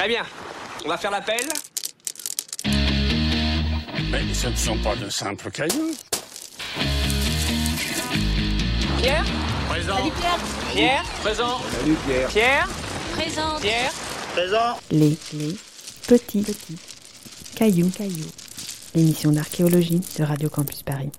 Très bien. On va faire l'appel. Mais ce ne sont pas de simples cailloux. Pierre Présent. Pierre Présent. Pierre Présente. Pierre Présent. Les, les petits, petits cailloux, cailloux. L'émission d'archéologie de Radio Campus Paris.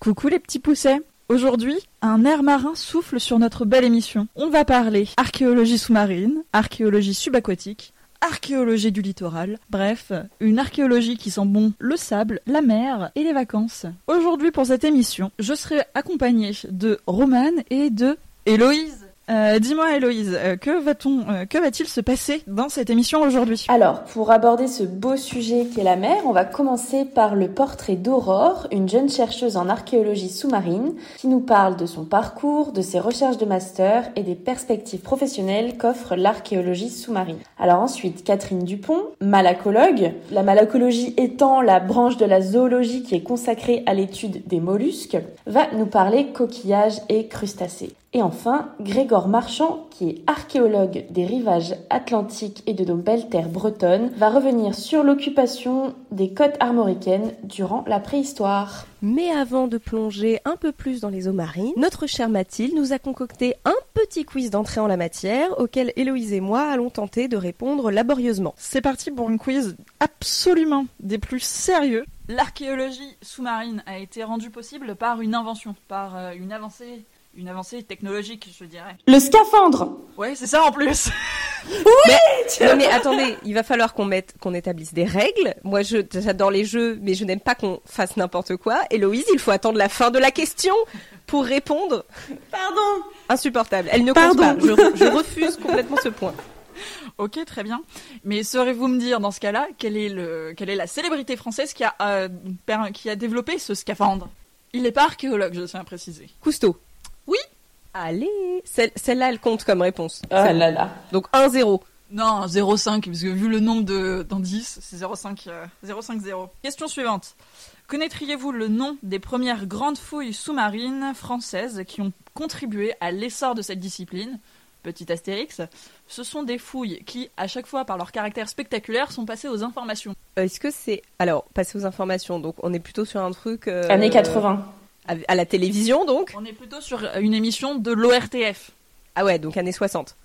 Coucou les petits poussets Aujourd'hui, un air marin souffle sur notre belle émission. On va parler archéologie sous-marine, archéologie subaquatique, archéologie du littoral, bref, une archéologie qui sent bon le sable, la mer et les vacances. Aujourd'hui pour cette émission, je serai accompagnée de Romane et de Héloïse. Euh, Dis-moi Héloïse, euh, que va-t-on, euh, que va-t-il se passer dans cette émission aujourd'hui? Alors, pour aborder ce beau sujet qu'est la mer, on va commencer par le portrait d'Aurore, une jeune chercheuse en archéologie sous-marine, qui nous parle de son parcours, de ses recherches de master et des perspectives professionnelles qu'offre l'archéologie sous-marine. Alors ensuite, Catherine Dupont, malacologue, la malacologie étant la branche de la zoologie qui est consacrée à l'étude des mollusques, va nous parler coquillages et crustacés. Et enfin, Grégor Marchand, qui est archéologue des rivages atlantiques et de nos belles terres bretonnes, va revenir sur l'occupation des côtes armoricaines durant la préhistoire. Mais avant de plonger un peu plus dans les eaux marines, notre chère Mathilde nous a concocté un petit quiz d'entrée en la matière auquel Héloïse et moi allons tenter de répondre laborieusement. C'est parti pour une quiz absolument des plus sérieux. L'archéologie sous-marine a été rendue possible par une invention, par euh, une avancée, une avancée technologique, je dirais. Le scaphandre Ouais, c'est ça en plus. Non mais attendez, il va falloir qu'on mette, qu'on établisse des règles. Moi, je, j'adore les jeux, mais je n'aime pas qu'on fasse n'importe quoi. Héloïse, il faut attendre la fin de la question pour répondre. Pardon Insupportable. Elle ne Pardon. compte pas. Je, je refuse complètement ce point. ok, très bien. Mais saurez-vous me dire dans ce cas-là quelle est le, quelle est la célébrité française qui a, euh, per- qui a développé ce scaphandre? Il n'est pas archéologue, je tiens à préciser. Cousteau. Allez, Celle- celle-là, elle compte comme réponse. Ah là là. Donc 1-0. Non, 0,5, parce que vu le nombre de d'indices, c'est 0,5, euh, 0,50. Question suivante. Connaîtriez-vous le nom des premières grandes fouilles sous-marines françaises qui ont contribué à l'essor de cette discipline? Petit astérix. Ce sont des fouilles qui, à chaque fois, par leur caractère spectaculaire, sont passées aux informations. Euh, Est-ce que c'est alors passer aux informations? Donc on est plutôt sur un truc euh, Années 80. À, la télévision donc. On est plutôt sur une émission de l'ORTF. Ah ouais, donc années 60,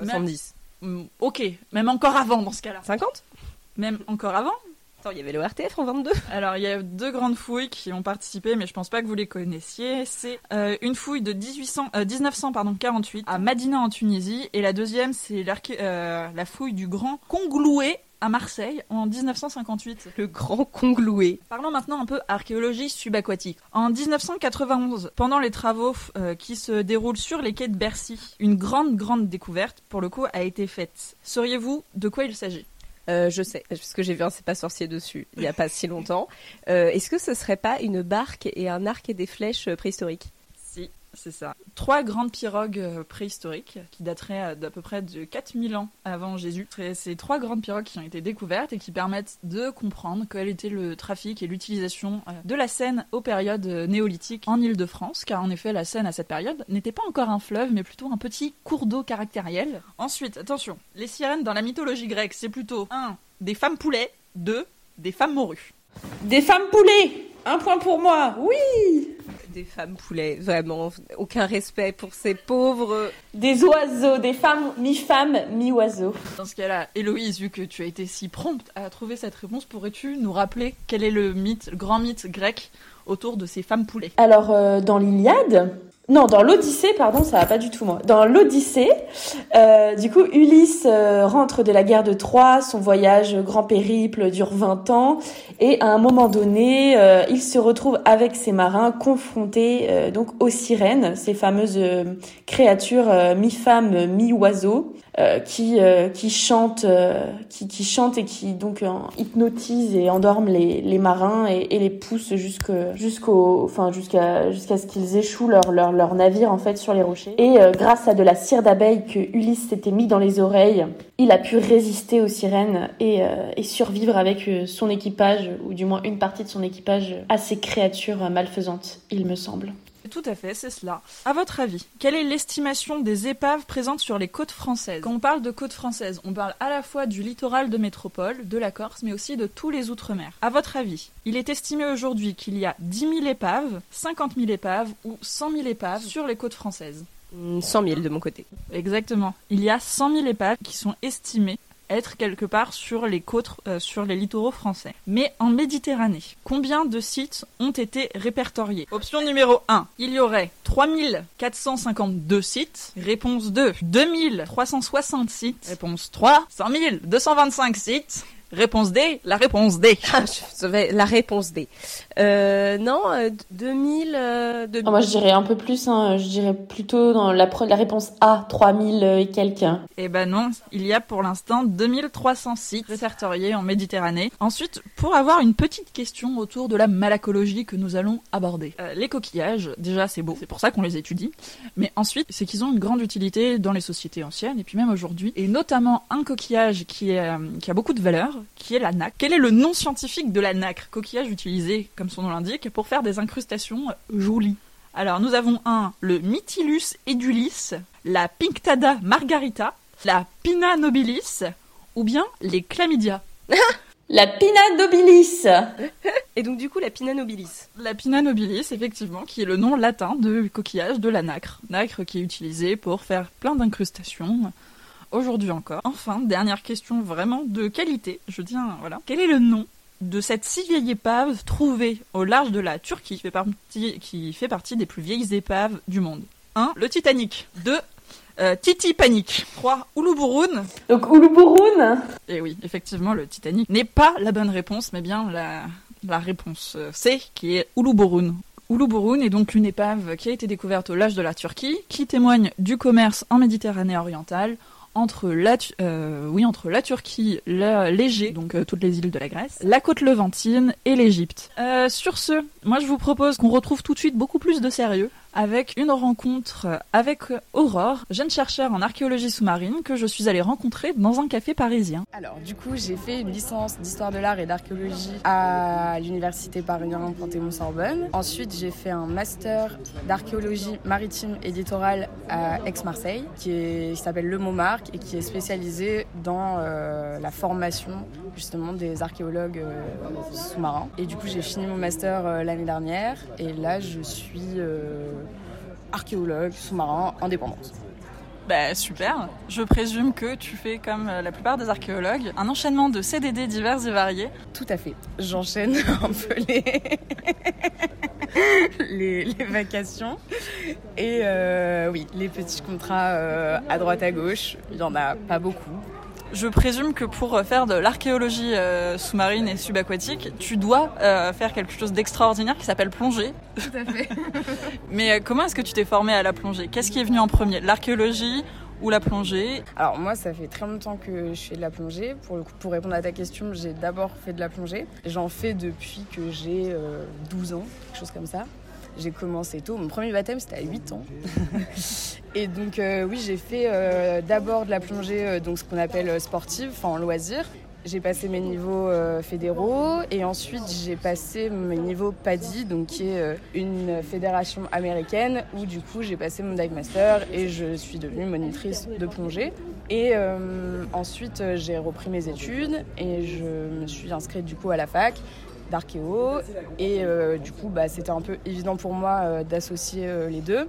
Même- 70, Hmm, Ok, même encore avant dans ce cas-là. 50. Même encore avant Attends, il y avait le RTF en 22. Alors, il y a deux grandes fouilles qui ont participé, mais je pense pas que vous les connaissiez. C'est euh, une fouille de 1800, euh, 1948 à Madina en Tunisie, et la deuxième, c'est euh, la fouille du Grand Congloué à Marseille en 1958. Le grand congloué. Parlons maintenant un peu archéologie subaquatique. En 1991, pendant les travaux euh, qui se déroulent sur les quais de Bercy, une grande, grande découverte, pour le coup, a été faite. Sauriez-vous de quoi il s'agit? Euh, je sais, parce que j'ai vu un C'est pas sorcier dessus il y a pas si longtemps. Euh, Est-ce que ce serait pas une barque et un arc et des flèches préhistoriques? C'est ça. Trois grandes pirogues euh, préhistoriques qui dateraient euh, d'à peu près de 4000 ans avant Jésus. Ces trois grandes pirogues qui ont été découvertes et qui permettent de comprendre quel était le trafic et l'utilisation euh, de la Seine aux périodes néolithiques en Île-de-France, car en effet la Seine à cette période n'était pas encore un fleuve mais plutôt un petit cours d'eau caractériel. Ensuite, attention, les sirènes dans la mythologie grecque, c'est plutôt 1. des femmes poulets, 2. des femmes morues. Des femmes poulets Un point pour moi Oui Des femmes poulets, vraiment, aucun respect pour ces pauvres. Des oiseaux, des femmes mi-femmes, mi-oiseaux. Dans ce cas-là, Héloïse, vu que tu as été si prompte à trouver cette réponse, pourrais-tu nous rappeler quel est le mythe, le grand mythe grec autour de ces femmes poulets? Alors, euh, dans l'Iliade, non, dans l'Odyssée, pardon, ça va pas du tout moi. Dans l'Odyssée, euh, du coup, Ulysse euh, rentre de la guerre de Troie, son voyage euh, grand périple dure 20 ans, et à un moment donné, il se retrouve avec ses marins confrontés donc aux sirènes, ces fameuses créatures mi-femmes, mi-oiseaux, euh, qui euh, qui chantent, euh, qui, qui chantent et qui donc hypnotisent et endorment les, les marins et, les jusqu'au, enfin jusqu'à jusqu'à ce qu'ils échouent leur, leur leur navire en fait sur les rochers. Et euh, grâce à de la cire d'abeille que Ulysse s'était mis dans les oreilles, il a pu résister aux sirènes et, et survivre avec son équipage ou du moins une partie de son équipage à ces créatures malfaisantes, il me semble. Tout à fait, c'est cela. À votre avis, quelle est l'estimation des épaves présentes sur les côtes françaises? Quand on parle de côtes françaises, on parle à la fois du littoral de métropole, de la Corse, mais aussi de tous les outre-mer. À votre avis, il est estimé aujourd'hui qu'il y a 10 000 épaves, 50 000 épaves ou 100 000 épaves sur les côtes françaises? 100 000 de mon côté. Exactement. Il y a 100 000 épaves qui sont estimées être quelque part sur les côtes, euh, sur les littoraux français. Mais en Méditerranée, combien de sites ont été répertoriés? Option numéro 1, il y aurait 3452 sites. Réponse 2, 2360 sites. Réponse 3, 100 225 sites. Réponse D, la réponse D. Ah, je savais la réponse D. Euh, non, euh, 2000. Euh, Ah, moi, je dirais un peu plus. Hein. Je dirais plutôt dans la, la réponse A, 3000 et quelques. Eh ben non, il y a pour l'instant 2300 sites répertoriés en Méditerranée. Ensuite, pour avoir une petite question autour de la malacologie que nous allons aborder. Euh, les coquillages, déjà c'est beau, c'est pour ça qu'on les étudie. Mais ensuite, c'est qu'ils ont une grande utilité dans les sociétés anciennes et puis même aujourd'hui. Et notamment un coquillage qui, est, euh, qui a beaucoup de valeur, qui est la nacre. Quel est le nom scientifique de la nacre Coquillage utilisé, comme son nom l'indique, pour faire des incrustations jolies? Alors nous avons un, le Mytilus edulis, la Pinctada margarita, la Pinna nobilis, ou bien les chlamydia. La Pina nobilis. Et donc, du coup, la Pinna nobilis. La Pinna nobilis, effectivement, qui est le nom latin de coquillage de la nacre. Nacre qui est utilisée pour faire plein d'incrustations, aujourd'hui encore. Enfin, dernière question vraiment de qualité, je tiens, voilà. Quel est le nom de cette si vieille épave trouvée au large de la Turquie, qui fait partie, qui fait partie des plus vieilles épaves du monde? 1. Le Titanic. 2. Euh, Titi Panic. 3. Uluburun. Donc, Uluburun. Et oui, effectivement, le Titanic n'est pas la bonne réponse, mais bien la, la réponse euh, C, qui est Uluburun. Uluburun est donc une épave qui a été découverte au large de la Turquie, qui témoigne du commerce en Méditerranée orientale entre la, euh, oui, entre la Turquie, l'Égée, donc euh, toutes les îles de la Grèce, la côte levantine et l'Égypte. Euh, sur ce, moi je vous propose qu'on retrouve tout de suite beaucoup plus de sérieux avec une rencontre avec Aurore, jeune chercheur en archéologie sous-marine que je suis allée rencontrer dans un café parisien. Alors, du coup, j'ai fait une licence d'histoire de l'art et d'archéologie à l'université Paris 1 Panthéon-Sorbonne. Ensuite, j'ai fait un master d'archéologie maritime et littorale à Aix-Marseille, qui, s'appelle Le Montmarc et qui est spécialisé dans euh, la formation justement des archéologues euh, sous-marins. Et du coup, j'ai fini mon master euh, l'année dernière et là, je suis archéologue sous-marin indépendante. Bah super, je présume que tu fais comme euh, la plupart des archéologues, un enchaînement de CDD divers et variés. Tout à fait. J'enchaîne un peu les... les, les vacations. Et euh, oui, les petits contrats euh, à droite à gauche, il n'y en a pas beaucoup. Je présume que pour faire de l'archéologie euh, sous-marine et subaquatique, tu dois euh, faire quelque chose d'extraordinaire qui s'appelle plonger. Tout à fait. Mais euh, comment est-ce que tu t'es formé à la plongée? Qu'est-ce qui est venu en premier? L'archéologie ou la plongée? Alors moi, ça fait très longtemps que je fais de la plongée. Pour, le coup, pour répondre à ta question, j'ai d'abord fait de la plongée. J'en fais depuis que j'ai euh, 12 ans, quelque chose comme ça. J'ai commencé tôt. Mon premier baptême, c'était à 8 ans. Et donc, euh, oui, j'ai fait euh, d'abord de la plongée, euh, donc ce qu'on appelle sportive, enfin en loisir. J'ai passé mes niveaux fédéraux et ensuite j'ai passé mes niveaux PADI, donc qui est une fédération américaine où du coup j'ai passé mon dive master et je suis devenue monitrice de plongée. Et ensuite j'ai repris mes études et je me suis inscrite du coup à la fac d'archéo et euh, du coup bah, c'était un peu évident pour moi euh, d'associer euh, les deux.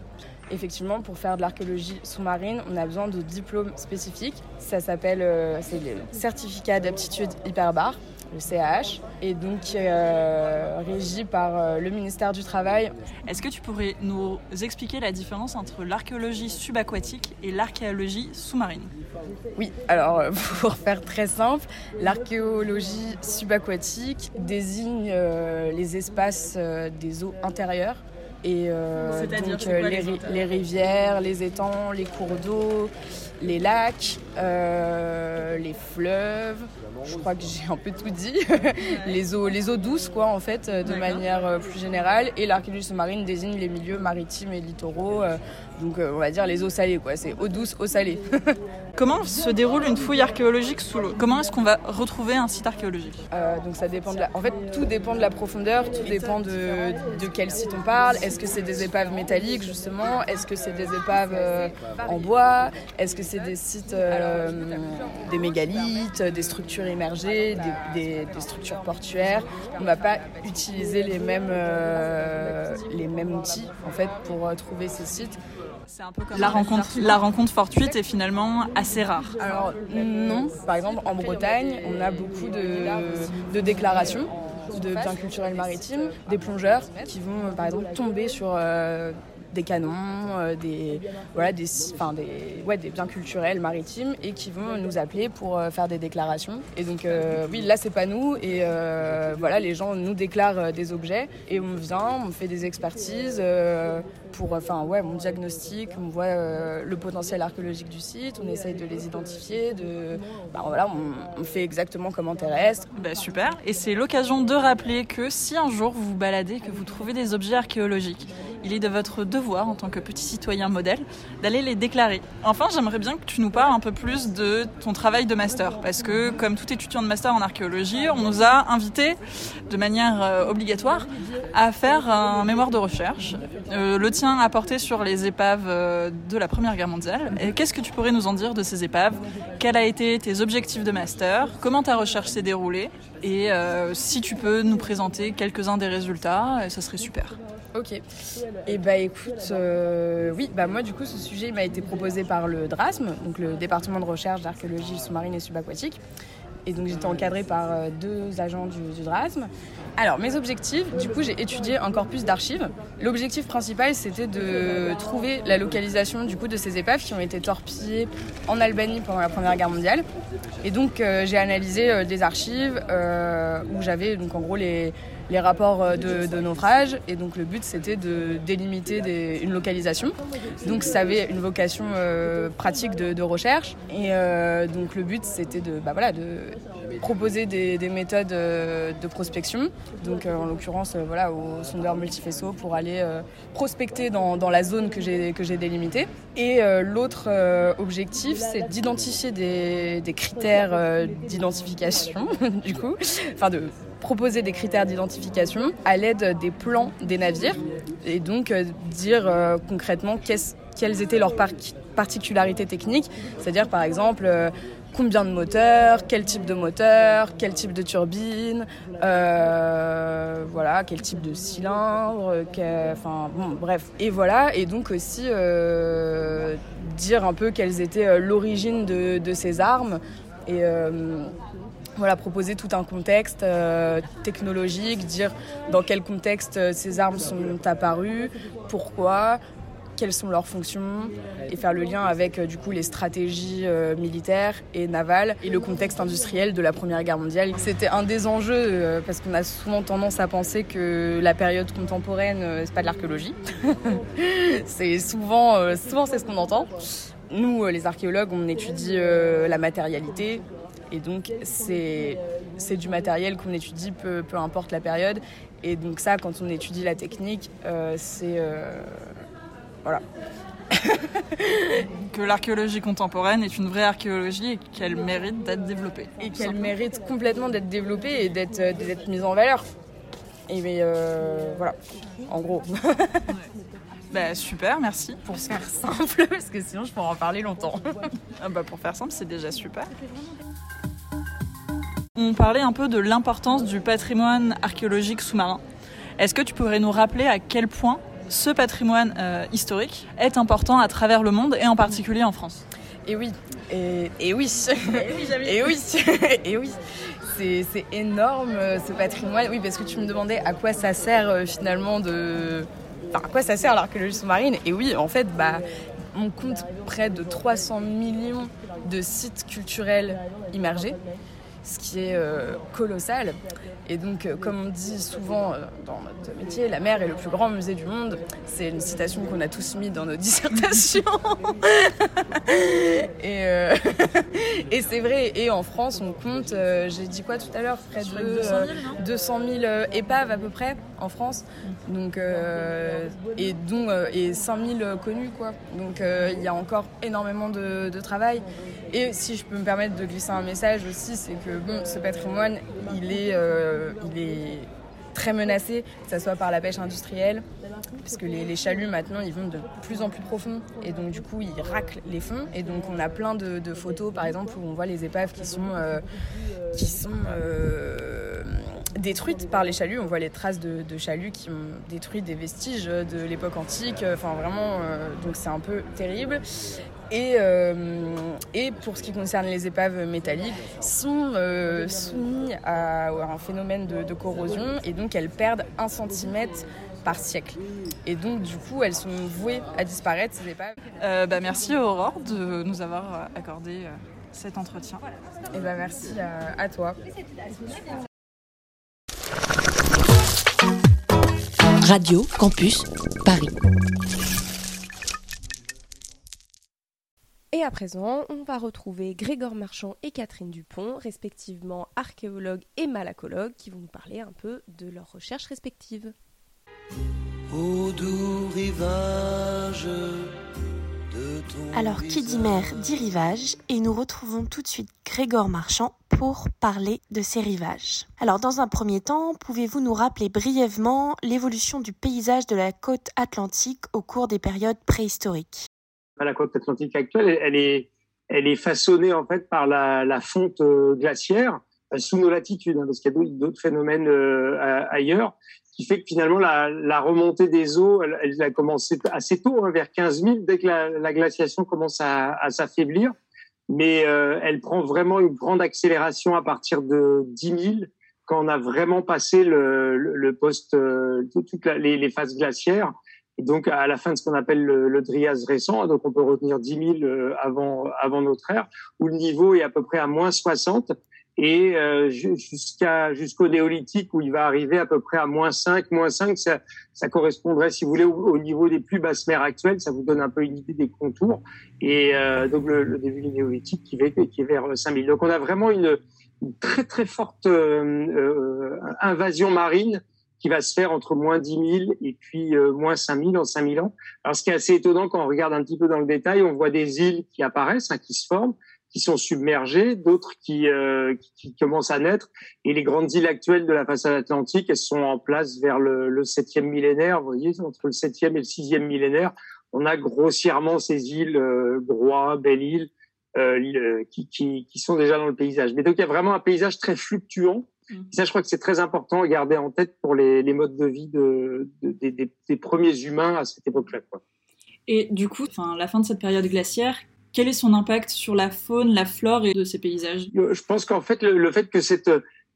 Effectivement, pour faire de l'archéologie sous-marine, on a besoin de diplômes spécifiques. Ça s'appelle le certificat d'aptitude hyperbare, le CAH, et donc euh, régi par euh, le ministère du Travail. Est-ce que tu pourrais nous expliquer la différence entre l'archéologie subaquatique et l'archéologie sous-marine? Oui, alors euh, pour faire très simple, l'archéologie subaquatique désigne euh, les espaces des eaux intérieures. Et euh, donc quoi, euh, les les, rivières, les étangs, les cours d'eau, les lacs, euh, les fleuves. Je crois que j'ai un peu tout dit. les eaux, les eaux douces, quoi, en fait, euh, de manière euh, plus générale. Et l'archéologie sous-marine désigne les milieux maritimes et littoraux, euh, Donc euh, on va dire les eaux salées, quoi. C'est eau douce, eau salée. Comment se déroule une fouille archéologique sous l'eau? Comment est-ce qu'on va retrouver un site archéologique? Euh, donc ça dépend de la... En fait, tout dépend de la profondeur, tout dépend de, de quel site on parle. Est-ce que c'est des épaves métalliques, justement? Est-ce que c'est des épaves euh, en bois? Est-ce que c'est des sites, euh, des mégalithes, des structures immergées, des, des- des structures portuaires? On va pas utiliser les mêmes, les mêmes outils, en fait, pour trouver ces sites. C'est un peu comme la rencontre, la rencontre fortuite est finalement assez rare. Alors non, par exemple en Bretagne, on a beaucoup de, de déclarations de biens culturels maritimes, des plongeurs qui vont euh, par exemple tomber sur euh, des canons, euh, des, voilà, des, enfin, des, ouais, des biens culturels maritimes et qui vont nous appeler pour euh, faire des déclarations. Et donc euh, oui, là c'est pas nous et euh, voilà, les gens nous déclarent euh, des objets et on vient, on fait des expertises. Pour enfin ouais mon diagnostic on voit euh, le potentiel archéologique du site on essaye de les identifier de bah, voilà on, on fait exactement comme en terrestre Bah, super. Et c'est l'occasion de rappeler que si un jour vous vous baladez, que vous trouvez des objets archéologiques, il est de votre devoir en tant que petit citoyen modèle d'aller les déclarer. Enfin, j'aimerais bien que tu nous parles un peu plus de ton travail de master. Parce que comme tout étudiant de master en archéologie, on nous a invités de manière euh, obligatoire à faire un mémoire de recherche. Euh, tien a porté sur les épaves euh, de la Première Guerre mondiale. Qu'est-ce que tu pourrais nous en dire de ces épaves? Quels a été tes objectifs de master? Comment ta recherche s'est déroulée? Et euh, si tu peux nous présenter quelques-uns des résultats, euh, ça serait super. ok. Et bah écoute oui bah moi du coup ce sujet m'a été proposé par le DRASM donc le département de recherche d'archéologie sous-marine et subaquatique et donc j'étais encadrée par euh, deux agents du, DRASM. Alors mes objectifs, du coup j'ai étudié un corpus d'archives. L'objectif principal c'était de trouver la localisation du coup de ces épaves qui ont été torpillées en Albanie pendant la Première Guerre mondiale. Et donc euh, j'ai analysé euh, des archives où j'avais donc en gros les, les rapports euh, de, naufrage et donc le but c'était de délimiter une localisation. Donc ça avait une vocation euh, pratique de, recherche et euh, donc le but c'était de, bah, voilà, de proposer des, des méthodes de prospection, donc en l'occurrence voilà, au sondeur multifaisceau pour aller prospecter dans, la zone que j'ai délimitée. Et l'autre objectif, c'est d'identifier des, des critères d'identification, du coup, enfin de proposer des critères d'identification à l'aide des plans des navires et donc euh, dire euh, concrètement quelles étaient leurs par- particularités techniques, c'est-à-dire par exemple euh, combien de moteurs, quel type de moteur, quel type de turbine, voilà, quel type de cylindre, enfin bref. Et voilà, et donc aussi dire un peu quelles étaient l'origine de, de ces armes et voilà, proposer tout un contexte euh, technologique, dire dans quel contexte euh, ces armes sont apparues, pourquoi, quelles sont leurs fonctions, et faire le lien avec euh, du coup les stratégies militaires et navales et le contexte industriel de la Première Guerre mondiale. C'était un des enjeux parce qu'on a souvent tendance à penser que la période contemporaine c'est pas de l'archéologie. c'est souvent, souvent c'est ce qu'on entend. Nous, les archéologues, on étudie la matérialité, et donc, c'est du matériel qu'on étudie, peu, peu importe la période. Et donc ça, quand on étudie la technique, euh, c'est... euh, voilà. Que l'archéologie contemporaine est une vraie archéologie et qu'elle mérite d'être développée. Et qu'elle mérite complètement d'être développée et d'être euh, mise en valeur. Et mais euh, voilà, en gros. Bah, super, merci. Pour faire simple, parce que sinon je pourrais en parler longtemps. Ah bah, pour faire simple, c'est déjà super. On parlait un peu de l'importance du patrimoine archéologique sous-marin. Est-ce que tu pourrais nous rappeler à quel point ce patrimoine euh, historique est important à travers le monde et en particulier en France? Et oui, et, et oui, et oui, et oui. C'est c'est énorme euh, ce patrimoine. Oui, parce que tu me demandais à quoi ça sert euh, finalement de. Enfin, à quoi ça sert l'archéologie sous-marine Et oui, en fait, bah, on compte près de 300 millions de sites culturels immergés ce qui est euh, colossal. Et donc, euh, comme on dit souvent euh, dans notre métier, la mer est le plus grand musée du monde. C'est une citation qu'on a tous mis dans nos dissertations. et et c'est vrai. Et en France, on compte, j'ai dit quoi tout à l'heure, près de euh, 200 000 euh, épaves à peu près en France. Donc, et, dont, et 5 000 connus, quoi. Donc, il y a encore énormément de, de travail. Et si je peux me permettre de glisser un message aussi, c'est que bon, ce patrimoine, il est, euh, il est très menacé, que ce soit par la pêche industrielle, puisque les, les chaluts maintenant ils vont de plus en plus profond et donc du coup ils raclent les fonds et donc on a plein de, photos par exemple où on voit les épaves qui sont, euh, qui sont euh, détruites par les chaluts, on voit les traces de, chaluts qui ont détruit des vestiges de l'époque antique, enfin vraiment donc c'est un peu terrible. Et, euh, et pour ce qui concerne les épaves métalliques, sont euh, soumis à, à un phénomène de, de corrosion et donc elles perdent un centimètre par siècle. Et donc du coup elles sont vouées à disparaître ces épaves. Euh, bah, merci Aurore de nous avoir accordé cet entretien. Et ben merci à, à toi. Radio Campus Paris. Et à présent, on va retrouver Grégor Marchand et Catherine Dupont, respectivement archéologues et malacologues, qui vont nous parler un peu de leurs recherches respectives. Au doux rivage de ton Alors, qui dit mer dit rivage, et nous retrouvons tout de suite Grégor Marchand pour parler de ces rivages. Alors, dans un premier temps, pouvez-vous nous rappeler brièvement l'évolution du paysage de la côte atlantique au cours des périodes préhistoriques? La côte atlantique actuelle, elle, est, elle est façonnée en fait par la, fonte euh, glaciaire euh, sous nos latitudes, hein, parce qu'il y a d'autres- phénomènes euh, ailleurs, qui fait que finalement la, remontée des eaux, elle, a commencé assez tôt, hein, vers 15 000, dès que la, la glaciation commence à, à s'affaiblir, mais elle prend vraiment une grande accélération à partir de 10 000, quand on a vraiment passé le, le, le post, euh, toutes les phases glaciaires. Donc, à la fin de ce qu'on appelle le, le Drias récent, donc on peut retenir 10 000 euh, avant, avant notre ère, où le niveau est à peu près à moins 60, et euh, ju- jusqu'à jusqu'au néolithique, où il va arriver à peu près à moins 5. Moins 5, ça, ça correspondrait, si vous voulez, au, au niveau des plus basses mers actuelles. Ça vous donne un peu une idée des contours. Et euh, donc, le, le début du néolithique qui, qui est vers 5000. Donc, on a vraiment une, une très, très forte euh, euh, invasion marine qui va se faire entre moins 10 000 et puis euh, moins 5 000 en 5 000 ans. Alors, ce qui est assez étonnant quand on regarde un petit peu dans le détail, on voit des îles qui apparaissent, hein, qui se forment, qui sont submergées, d'autres qui, euh, qui, commencent à naître. Et les grandes îles actuelles de la façade atlantique, elles sont en place vers le, le 7e millénaire. Vous voyez, entre le 7e et le 6e millénaire, on a grossièrement ces îles, euh, Groix, Belle-Île, euh, le- qui, qui, qui sont déjà dans le paysage. Mais donc, il y a vraiment un paysage très fluctuant. Et ça, je crois que c'est très important à garder en tête pour les, les modes de vie de, de- des- des, des premiers humains à cette époque-là. Et du coup, enfin, la fin de cette période glaciaire, quel est son impact sur la faune, la flore et de ces paysages? Euh, Je pense qu'en fait, le, le fait que cette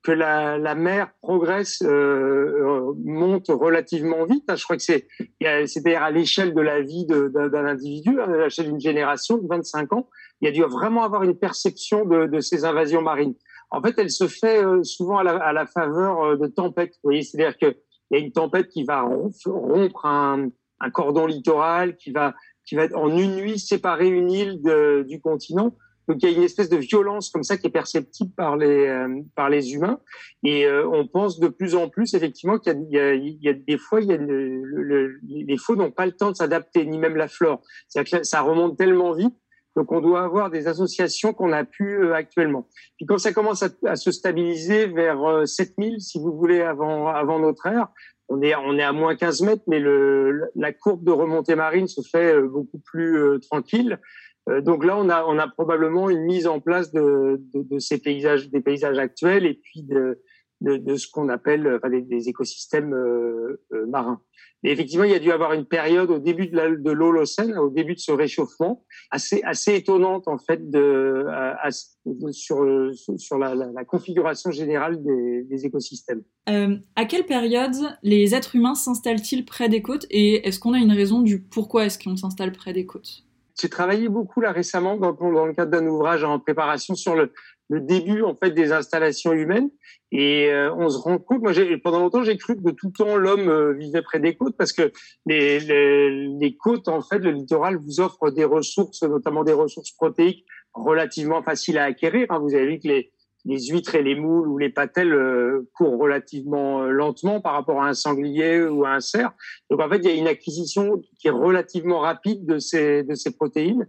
que la, la mer progresse, euh, euh, monte relativement vite. hein, je crois que c'est c'est-à-dire à l'échelle de la vie d'un individu, hein, à l'échelle d'une génération de 25 ans, il y a dû vraiment avoir une perception de, de ces invasions marines. En fait, elle se fait euh, souvent à la, à la faveur euh, de tempêtes. Vous voyez, c'est-à-dire que il y a une tempête qui va rompre, un, un cordon littoral, qui va qui va en une nuit séparer une île de- du continent. Donc il y a une espèce de violence comme ça qui est perceptible par les euh, par les humains et on pense de plus en plus effectivement qu'il y y a, des fois il y a le- le- le- les faunes n'ont pas le temps de s'adapter ni même la flore. C'est-à-dire que ça remonte tellement vite donc on doit avoir des associations qu'on a pu euh, actuellement. Puis quand ça commence à, à se stabiliser vers euh, 7000 si vous voulez avant avant notre ère, on est on est à moins 15 mètres mais le la courbe de remontée marine se fait euh, beaucoup plus euh, tranquille. Euh, donc là, on a, on a probablement une mise en place de, de, de ces paysages, des paysages actuels et puis de, de, de ce qu'on appelle enfin, des, des écosystèmes euh, euh, marins. Et effectivement, il y a dû avoir une période au début de l'Holocène, au début de ce réchauffement, assez, assez étonnante en fait de, à- à- de- sur, euh, sur la, la, la configuration générale des, des écosystèmes. Euh, à quelle période les êtres humains s'installent-ils près des côtes et est-ce qu'on a une raison du pourquoi est-ce qu'on s'installe près des côtes? J'ai travaillé beaucoup là récemment dans, dans le cadre d'un ouvrage en préparation sur le, le début en fait des installations humaines. Et euh, on se rend compte, moi pendant longtemps j'ai cru que de tout temps l'homme euh, vivait près des côtes parce que les, les, les, côtes, en fait, le littoral vous offre des ressources, notamment des ressources protéiques relativement faciles à acquérir. Hein. Vous avez vu que les, les huîtres et les moules ou les patelles euh, courent relativement lentement par rapport à un sanglier ou à un cerf. Donc en fait, il y a une acquisition qui est relativement rapide de ces, de ces protéines.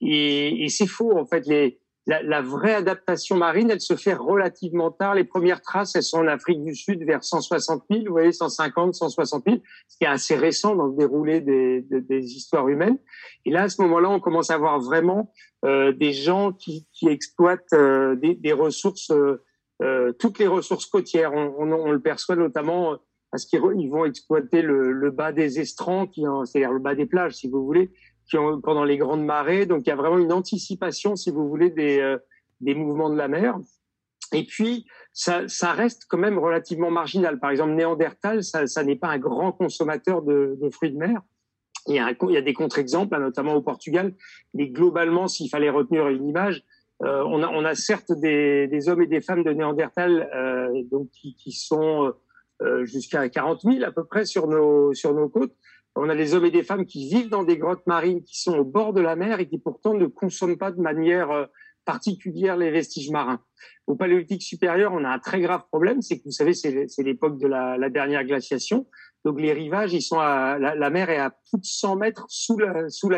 Et, et c'est faux, en fait. Les, la, la, vraie adaptation marine, elle se fait relativement tard. Les premières traces, elles sont en Afrique du Sud vers 160 000, vous voyez, 150, 160 000, ce qui est assez récent dans le déroulé des, des, des histoires humaines. Et là, à ce moment-là, on commence à voir vraiment euh, des gens qui, qui exploitent euh, des, des, ressources, euh, euh, toutes les ressources côtières. On, on, on le perçoit notamment parce qu'ils vont exploiter le, le, bas des estrans, c'est-à-dire le bas des plages, si vous voulez, pendant les grandes marées. Donc il y a vraiment une anticipation, si vous voulez, des, euh, mouvements de la mer. Et puis, ça, reste quand même relativement marginal. Par exemple, Néandertal, ça, n'est pas un grand consommateur de, fruits de mer. Il y a, des contre-exemples, hein, notamment au Portugal. Mais globalement, s'il fallait retenir une image, euh, on, a, certes des, hommes et des femmes de Néandertal euh, qui, sont jusqu'à 40 000 à peu près sur nos côtes. On a des hommes et des femmes qui vivent dans des grottes marines, qui sont au bord de la mer et qui pourtant ne consomment pas de manière euh, particulière les vestiges marins. Au paléolithique supérieur, on a un très grave problème, c'est que vous savez, c'est l'époque de la, la, dernière glaciation. Donc les rivages, ils sont à, la, la mer est à plus de 100 mètres sous l'actuel. Sous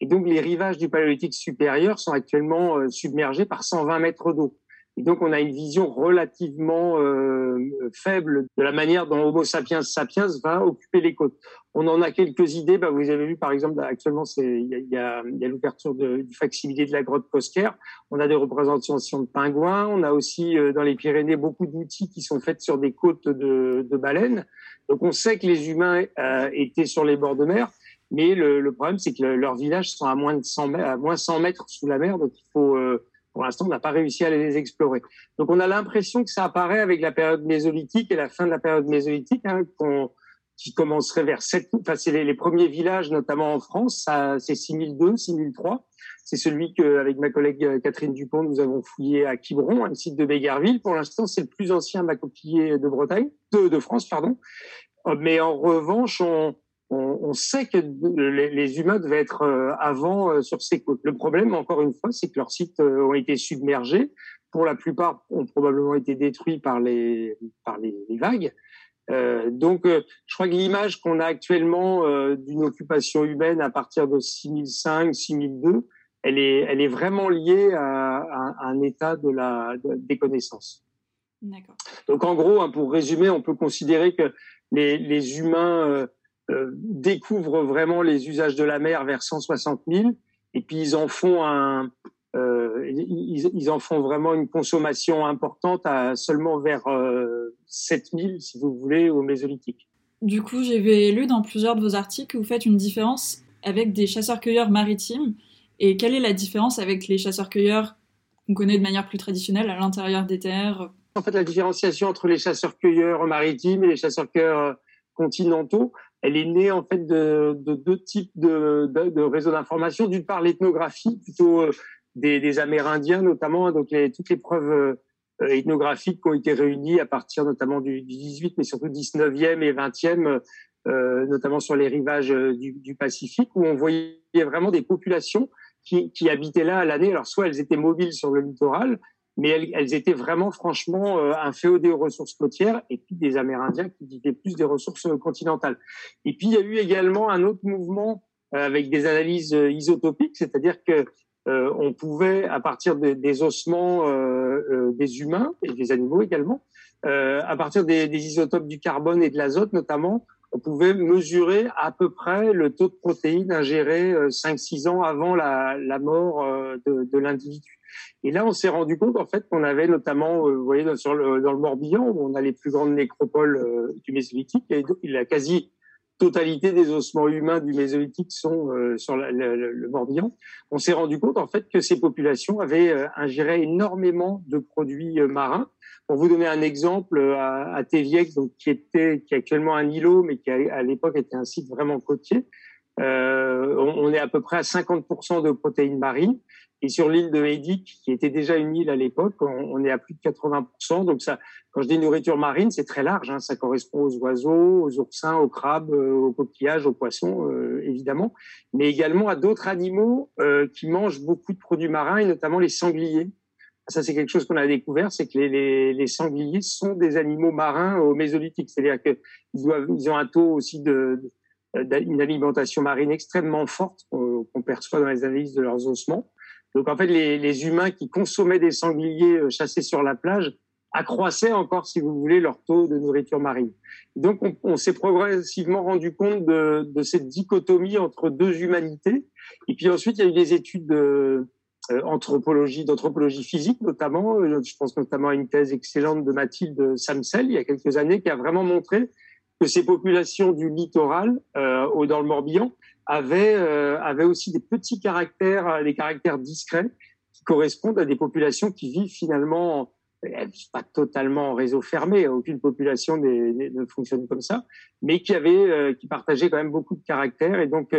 et donc les rivages du paléolithique supérieur sont actuellement euh, submergés par 120 mètres d'eau. Et donc, on a une vision relativement euh, faible de la manière dont Homo sapiens sapiens va occuper les côtes. On en a quelques idées. Bah, vous avez vu, par exemple, actuellement, il y a, y a, l'ouverture du facsimilé de la grotte Cosquer. On a des représentations de pingouins. On a aussi, euh, dans les Pyrénées, beaucoup d'outils qui sont faits sur des côtes de, de baleines. Donc, on sait que les humains euh, étaient sur les bords de mer. Mais le, le problème, c'est que le, leurs villages sont à moins de 100 mètres, à moins 100 mètres sous la mer. Donc, il faut... Euh, pour l'instant, on n'a pas réussi à les explorer. Donc, on a l'impression que ça apparaît avec la période mésolithique et la fin de la période mésolithique, hein, qui commencerait vers 7, enfin, c'est les, premiers villages, notamment en France, c'est 6002, 6003. C'est celui que, avec ma collègue euh, Catherine Dupont, nous avons fouillé à Quiberon, un site de Bégarville. Pour l'instant, c'est le plus ancien macoquillé de Bretagne, de, de France, pardon. Mais en revanche, on, on, on, sait que les, les, humains devaient être euh, avant euh, sur ces côtes. Le problème, encore une fois, c'est que leurs sites euh, ont été submergés. Pour la plupart, ont probablement été détruits par les, par les, les vagues. Euh, donc, je crois que l'image qu'on a actuellement d'une occupation humaine à partir de 6005, 6002, elle est, elle est vraiment liée à, à, un état de la, de, des connaissances. Donc, en gros, hein, pour résumer, on peut considérer que les, les humains euh, découvrent vraiment les usages de la mer vers 160 000 et puis ils en font un, euh, ils, ils, en font vraiment une consommation importante à seulement vers euh, 7000, si vous voulez, au Mésolithique. Du coup, j'avais lu dans plusieurs de vos articles que vous faites une différence avec des chasseurs-cueilleurs maritimes. Et quelle est la différence avec les chasseurs-cueilleurs qu'on connaît de manière plus traditionnelle à l'intérieur des terres? En fait, la différenciation entre les chasseurs-cueilleurs maritimes et les chasseurs-cueilleurs continentaux, elle est née en fait de, de deux types de, réseaux d'information. D'une part, l'ethnographie, plutôt euh, des, Amérindiens notamment, donc les, toutes les preuves euh, ethnographiques qui ont été réunies à partir notamment du, du 18, mais surtout 19e et 20e, euh, notamment sur les rivages euh, du, du, Pacifique, où on voyait vraiment des populations qui, qui habitaient là à l'année. Alors soit elles étaient mobiles sur le littoral, mais elles, elles, étaient vraiment franchement euh, inféodées aux ressources côtières et puis des Amérindiens qui vivaient plus des ressources euh, continentales. Et puis il y a eu également un autre mouvement euh, avec des analyses euh, isotopiques, c'est-à-dire que euh, on pouvait, à partir de, des ossements des humains et des animaux également, à partir des, des, isotopes du carbone et de l'azote notamment, on pouvait mesurer à peu près le taux de protéines ingéré 5-6 ans avant la, la mort de, de l'individu. Et là, on s'est rendu compte en fait qu'on avait notamment, euh, vous voyez, dans, le, Morbihan, où on a les plus grandes nécropoles euh, du Mésolithique, et la quasi totalité des ossements humains du Mésolithique sont euh, sur le, Morbihan. On s'est rendu compte en fait que ces populations avaient ingéré énormément de produits marins. Pour vous donner un exemple, à, à Téviec, donc qui est actuellement un îlot, mais qui a, à l'époque était un site vraiment côtier, on, est à peu près à 50% de protéines marines. Et sur l'île de Hédic, qui était déjà une île à l'époque, on, est à plus de 80%. Donc ça, quand je dis nourriture marine, c'est très large. Hein. Ça correspond aux oiseaux, aux oursins, aux crabes, euh, aux coquillages, aux poissons, euh, évidemment, mais également à d'autres animaux euh, qui mangent beaucoup de produits marins, et notamment les sangliers. Ça, c'est quelque chose qu'on a découvert, c'est que les, sangliers sont des animaux marins au mésolithique. C'est-à-dire qu'ils ils ont un taux aussi de, alimentation marine extrêmement forte qu'on perçoit dans les analyses de leurs ossements. Donc en fait, les, les, humains qui consommaient des sangliers euh, chassés sur la plage accroissaient encore, si vous voulez, leur taux de nourriture marine. Donc on, s'est progressivement rendu compte de, de, cette dichotomie entre deux humanités. Et puis ensuite, il y a eu des études de euh, anthropologie, d'anthropologie physique notamment. Euh, je pense notamment à une thèse excellente de Mathilde Samsel il y a quelques années qui a vraiment montré que ces populations du littoral, euh, dans le Morbihan, avaient, euh, avaient aussi des petits caractères, euh, des caractères discrets qui correspondent à des populations qui vivent finalement pas totalement en réseau fermé, aucune population ne fonctionne comme ça, mais qui avait, euh, qui partageait quand même beaucoup de caractères. Et donc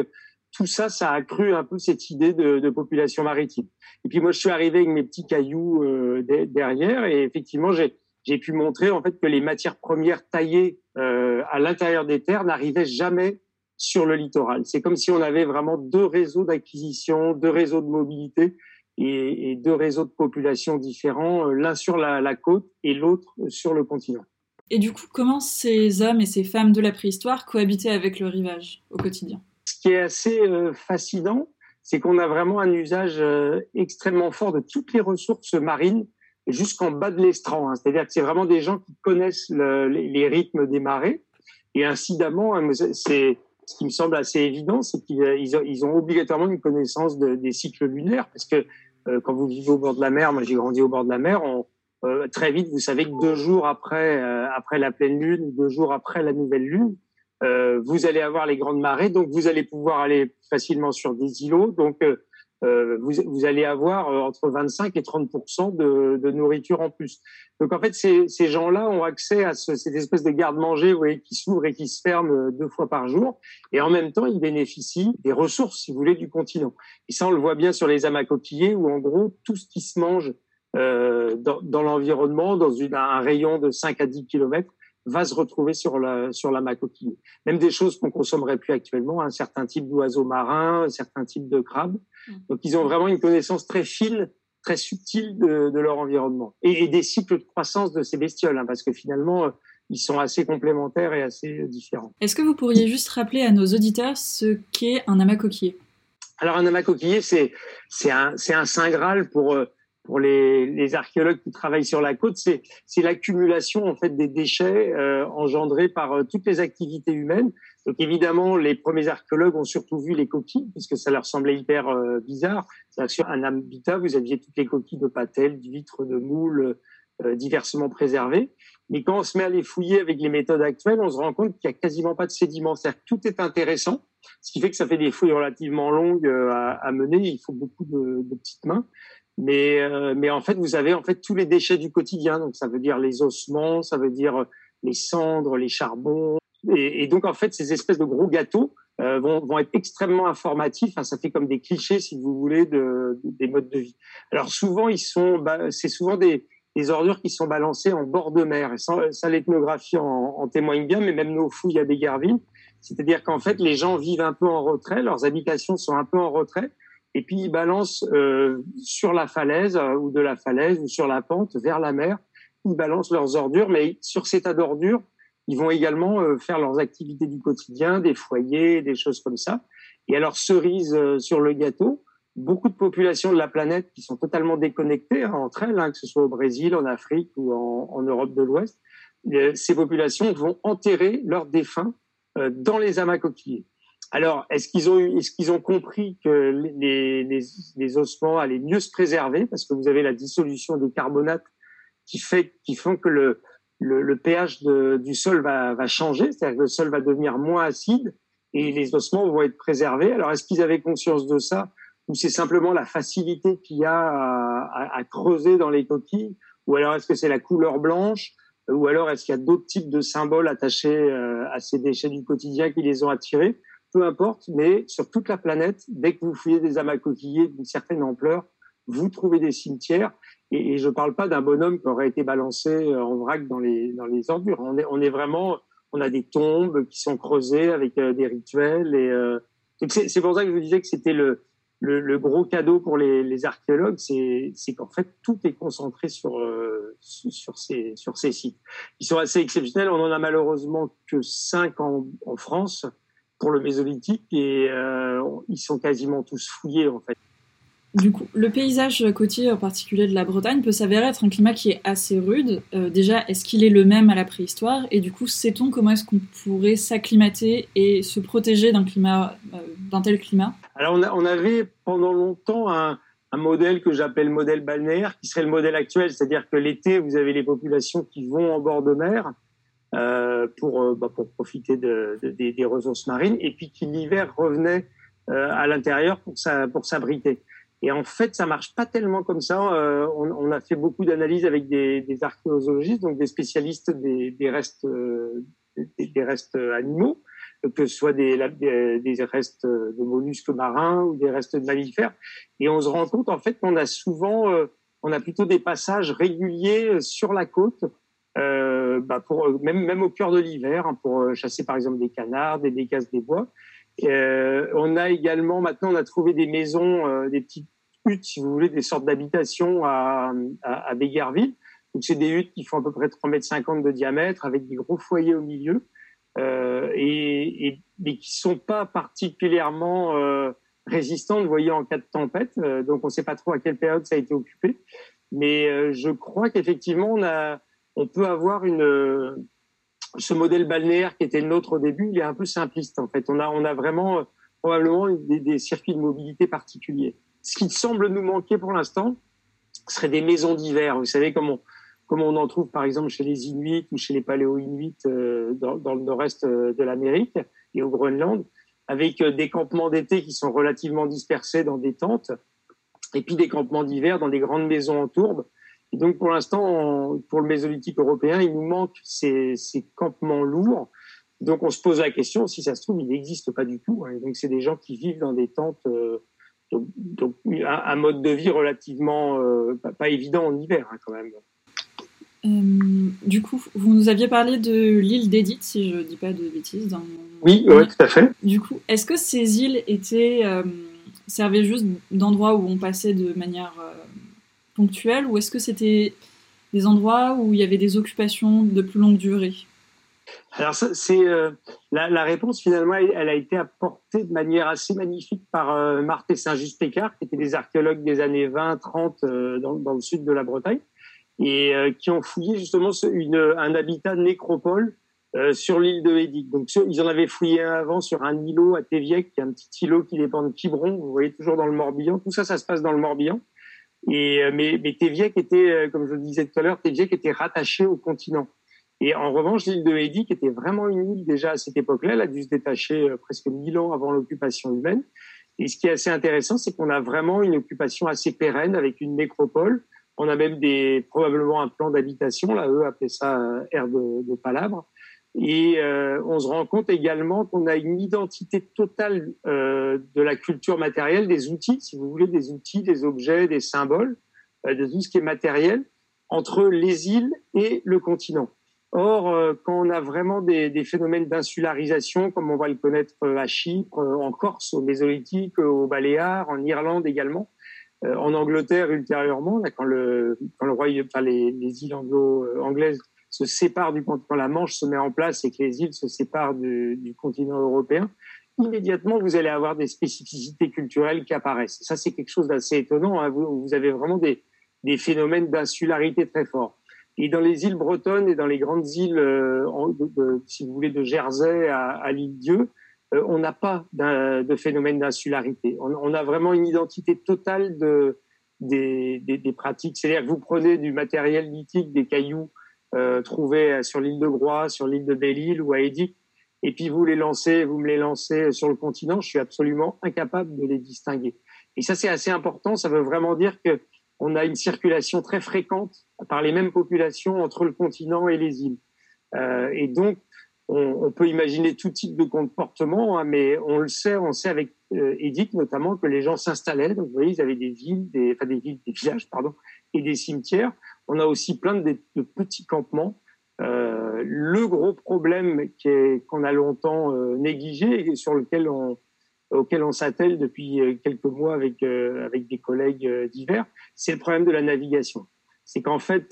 tout ça, ça a accru un peu cette idée de, de, population maritime. Et puis moi, je suis arrivé avec mes petits cailloux euh, derrière, et effectivement, j'ai j'ai pu montrer en fait que les matières premières taillées euh, à l'intérieur des terres n'arrivaient jamais sur le littoral. C'est comme si on avait vraiment deux réseaux d'acquisition, deux réseaux de mobilité et, et, deux réseaux de population différents, euh, l'un sur la, la côte et l'autre sur le continent. Et du coup, comment ces hommes et ces femmes de la préhistoire cohabitaient avec le rivage au quotidien? Ce qui est assez euh, fascinant, c'est qu'on a vraiment un usage euh, extrêmement fort de toutes les ressources marines jusqu'en bas de l'estran. Hein. C'est-à-dire que c'est vraiment des gens qui connaissent le, les, les, rythmes des marées. Et incidemment, hein, c'est ce qui me semble assez évident, c'est qu'ils ils ont, obligatoirement une connaissance de, des cycles lunaires, parce que euh, quand vous vivez au bord de la mer, moi j'ai grandi au bord de la mer, euh, très vite vous savez que deux jours après euh, après la pleine lune, deux jours après la nouvelle lune, euh, vous allez avoir les grandes marées, donc vous allez pouvoir aller facilement sur des îlots, euh, vous, vous, allez avoir euh, entre 25 et 30 de, de, nourriture en plus. Donc en fait, ces, ces gens-là ont accès à ce, cette espèce de garde-manger, qui s'ouvre et qui se ferme euh, deux fois par jour, et en même temps, ils bénéficient des ressources, si vous voulez, du continent. Et ça, on le voit bien sur les amas coquillers, où en gros, tout ce qui se mange euh, dans, dans l'environnement, dans une, un rayon de 5 à 10 kilomètres, va se retrouver sur la sur la. Même des choses qu'on consommerait plus actuellement, un certain type d'oiseaux marins, un certain type de crabes. Mmh. Donc ils ont vraiment une connaissance très fine, très subtile de, de leur environnement et, et, des cycles de croissance de ces bestioles, hein, parce que finalement euh, ils sont assez complémentaires et assez différents. Est-ce que vous pourriez juste rappeler à nos auditeurs ce qu'est un amas coquillé Alors un amas coquillé, c'est c'est un c'est un saint graal pour euh, pour les, les, archéologues qui travaillent sur la côte, c'est l'accumulation en fait des déchets euh, engendrés par euh, toutes les activités humaines. Donc évidemment, les premiers archéologues ont surtout vu les coquilles, puisque ça leur semblait hyper euh, bizarre. Sur un habitat, vous aviez toutes les coquilles de patelles, d'huîtres, de moules, euh, diversement préservées. Mais quand on se met à les fouiller avec les méthodes actuelles, on se rend compte qu'il n'y a quasiment pas de sédiments. Que tout est intéressant, ce qui fait que ça fait des fouilles relativement longues à, à mener. Il faut beaucoup de, de petites mains. Mais, euh, mais en fait, vous avez en fait tous les déchets du quotidien. Donc, ça veut dire les ossements, ça veut dire les cendres, les charbons. Et, donc, en fait, ces espèces de gros gâteaux euh, vont, vont, être extrêmement informatifs. Enfin, ça fait comme des clichés, si vous voulez, de, de des modes de vie. Alors, souvent, ils sont, bah, c'est souvent des, des ordures qui sont balancées en bord de mer. Et ça, ça l'ethnographie en, en, témoigne bien, mais même nos fouilles à Bégarville. C'est-à-dire qu'en fait, les gens vivent un peu en retrait, leurs habitations sont un peu en retrait et puis ils balancent euh, sur la falaise euh, ou de la falaise ou sur la pente vers la mer, ils balancent leurs ordures, mais sur ces tas d'ordures, ils vont également euh, faire leurs activités du quotidien, des foyers, des choses comme ça. Et alors cerise euh, sur le gâteau, beaucoup de populations de la planète qui sont totalement déconnectées hein, entre elles, hein, que ce soit au Brésil, en Afrique ou en, en Europe de l'Ouest, ces populations vont enterrer leurs défunts dans les amas coquillers. Alors, est-ce qu'ils ont est-ce qu'ils ont compris que les, les, les, ossements allaient mieux se préserver? Parce que vous avez la dissolution des carbonates qui fait, qui font que le, le, le pH de, du sol va, va changer, c'est-à-dire que le sol va devenir moins acide et les ossements vont être préservés. Alors, est-ce qu'ils avaient conscience de ça? Ou c'est simplement la facilité qu'il y a à, à, à, creuser dans les coquilles? Ou alors est-ce que c'est la couleur blanche? Ou alors est-ce qu'il y a d'autres types de symboles attachés euh, à ces déchets du quotidien qui les ont attirés? Peu importe, mais sur toute la planète, dès que vous fouillez des amas coquillés d'une certaine ampleur, vous trouvez des cimetières. Et, je ne parle pas d'un bonhomme qui aurait été balancé en vrac dans les, dans les ordures. On est, on est vraiment, on a des tombes qui sont creusées avec des rituels. Et c'est pour ça que je vous disais que c'était le, le, gros cadeau pour les, les archéologues, c'est qu'en fait tout est concentré sur sur ces sur ces sites. Ils sont assez exceptionnels. On en a malheureusement que cinq en, en France pour le mésolithique et euh, ils sont quasiment tous fouillés en fait. Du coup, le paysage côtier en particulier de la Bretagne peut s'avérer être un climat qui est assez rude. Euh, déjà, est-ce qu'il est le même à la préhistoire? Et du coup, sait-on comment est-ce qu'on pourrait s'acclimater et se protéger d'un climat, euh, d'un tel climat? Alors, on, on, avait pendant longtemps un, un modèle que j'appelle modèle balnéaire, qui serait le modèle actuel, c'est-à-dire que l'été, vous avez les populations qui vont en bord de mer, euh, pour, euh, bah, pour profiter de, de, des, des, ressources marines, et puis qui l'hiver revenait euh, à l'intérieur pour, pour s'abriter. Et en fait, ça marche pas tellement comme ça. Euh, on, on, a fait beaucoup d'analyses avec des, des, archéologistes, donc des spécialistes des, des restes, des, des, restes animaux, que ce soit des, des, restes de mollusques marins ou des restes de mammifères. Et on se rend compte en fait qu'on a souvent, on a plutôt des passages réguliers sur la côte euh, bah pour même même au cœur de l'hiver hein, pour euh, chasser par exemple des canards, des bécasses des bois. Euh, on a également maintenant on a trouvé des maisons, euh, des petites huttes si vous voulez, des sortes d'habitations à, à, à Béguerville. Donc c'est des huttes qui font à peu près 3 mètres 50 de diamètre avec des gros foyers au milieu euh, et, et mais qui sont pas particulièrement euh, résistantes, vous voyez, en cas de tempête. donc on ne sait pas trop à quelle période ça a été occupé, mais je crois qu'effectivement on a on peut avoir une ce modèle balnéaire qui était le nôtre au début, il est un peu simpliste en fait. On a on a vraiment euh, probablement des, circuits de mobilité particuliers. Ce qui semble nous manquer pour l'instant, serait des maisons d'hiver. Vous savez comme on on en trouve par exemple chez les Inuits ou chez les Paléo-Inuits euh, dans, dans, le nord-est euh, de l'Amérique et au Groenland, avec des campements d'été qui sont relativement dispersés dans des tentes, et puis des campements d'hiver dans des grandes maisons en tourbe et donc, pour l'instant, pour le mésolithique européen, il nous manque ces, ces, campements lourds. Donc, on se pose la question, si ça se trouve, il n'existe pas du tout. Hein. Donc, c'est des gens qui vivent dans des tentes, euh, donc, donc un, mode de vie relativement euh, pas, évident en hiver, hein, quand même. Euh, du coup, vous nous aviez parlé de l'île d'Edith, si je ne dis pas de bêtises. Dans... Oui, tout à fait. Du coup, est-ce que ces îles étaient euh, servaient juste d'endroits où on passait de manière ou est-ce que c'était des endroits où il y avait des occupations de plus longue durée? Alors c'est euh, la, réponse finalement elle, a été apportée de manière assez magnifique par euh, Marthe et Saint-Just-Pécard qui étaient des archéologues des années 20-30 euh, dans, le sud de la Bretagne et euh, qui ont fouillé justement un habitat nécropole sur l'île de Hédic. Donc ils en avaient fouillé un avant sur un îlot à Téviec, qui est un petit îlot qui dépend de Quiberon, vous voyez toujours dans le Morbihan. Tout ça, ça se passe dans le Morbihan. Et, euh, mais, mais était, euh, comme je le disais tout à l'heure, Téviec était rattaché au continent. Et en revanche, l'île de Haiti, qui était vraiment une île déjà à cette époque-là, elle a dû se détacher euh, presque mille ans avant l'occupation humaine. Et ce qui est assez intéressant, c'est qu'on a vraiment une occupation assez pérenne avec une nécropole. On a même des, probablement un plan d'habitation, là, eux appelaient ça aire de, de palabre. Et euh, on se rend compte également qu'on a une identité totale euh, de la culture matérielle, des outils, si vous voulez, des outils, des objets, des symboles, euh, de tout ce qui est matériel, entre les îles et le continent. Or, euh, quand on a vraiment des, des phénomènes d'insularisation, comme on va le connaître euh, à Chypre, en Corse, au Mésolithique, au Baléares, en Irlande également, en Angleterre ultérieurement, là, quand le, quand le royaume, enfin les, les îles anglo-anglaises se sépare du quand la Manche se met en place et que les îles se séparent du, continent européen, immédiatement vous allez avoir des spécificités culturelles qui apparaissent. Ça c'est quelque chose d'assez étonnant. Hein. Vous, avez vraiment des, phénomènes d'insularité très forts. Et dans les îles bretonnes et dans les grandes îles, euh, si vous voulez, de Jersey à, l'île Dieu, euh, on n'a pas de phénomène d'insularité. On, a vraiment une identité totale de, des, des, des pratiques. C'est-à-dire que vous prenez du matériel lithique, des cailloux, euh, trouvés sur l'île de Groix, sur l'île de Belle-Île ou à Edic, et puis vous les lancez, vous me les lancez sur le continent, je suis absolument incapable de les distinguer. Et ça, c'est assez important. Ça veut vraiment dire que on a une circulation très fréquente par les mêmes populations entre le continent et les îles. Euh, et donc, on, peut imaginer tout type de comportement, hein, mais on le sait, on sait avec euh, Edith notamment que les gens s'installaient. Donc, vous voyez, ils avaient des villes, des, enfin des villes, des villages, pardon, et des cimetières. On a aussi plein de, petits campements. Euh, le gros problème qu'on a longtemps euh, négligé et sur lequel on, auquel on s'attelle depuis euh, quelques mois avec, avec des collègues divers, c'est le problème de la navigation c'est qu'en fait,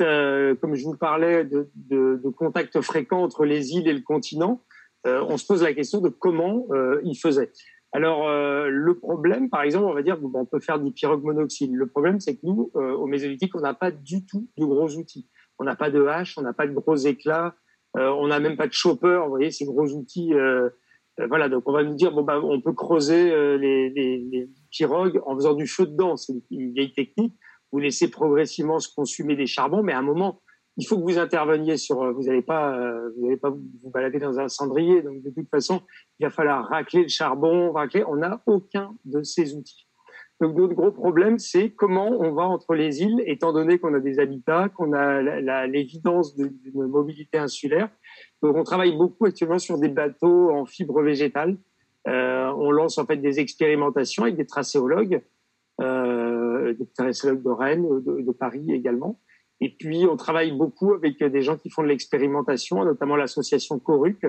comme je vous parlais de, de, de, contacts fréquents entre les îles et le continent, on se pose la question de comment ils faisaient. Alors, euh, le problème, par exemple, on va dire, bon, on peut faire des pirogues monoxyles. Le problème, c'est que nous, euh, au Mésolithique, on n'a pas du tout de gros outils. On n'a pas de hache, on n'a pas de gros éclats, on n'a même pas de chopper. Vous voyez, ces gros outils. voilà, donc on va nous dire, bon, bah, on peut creuser les, les, les pirogues en faisant du feu dedans. C'est une vieille technique vous laissez progressivement se consumer des charbons, mais à un moment, il faut que vous interveniez sur. Euh, vous n'allez pas, euh, vous balader dans un cendrier. Donc de toute façon, il va falloir racler le charbon, racler. On n'a aucun de ces outils. Donc notre gros problème, c'est comment on va entre les îles, étant donné qu'on a des habitats, qu'on a l'évidence d'une mobilité insulaire. Donc on travaille beaucoup actuellement sur des bateaux en fibre végétale. Euh, on lance en fait des expérimentations avec des tracéologues des tracéologues de Rennes, de, Paris également. Et puis, on travaille beaucoup avec des gens qui font de l'expérimentation, notamment l'association Coruc,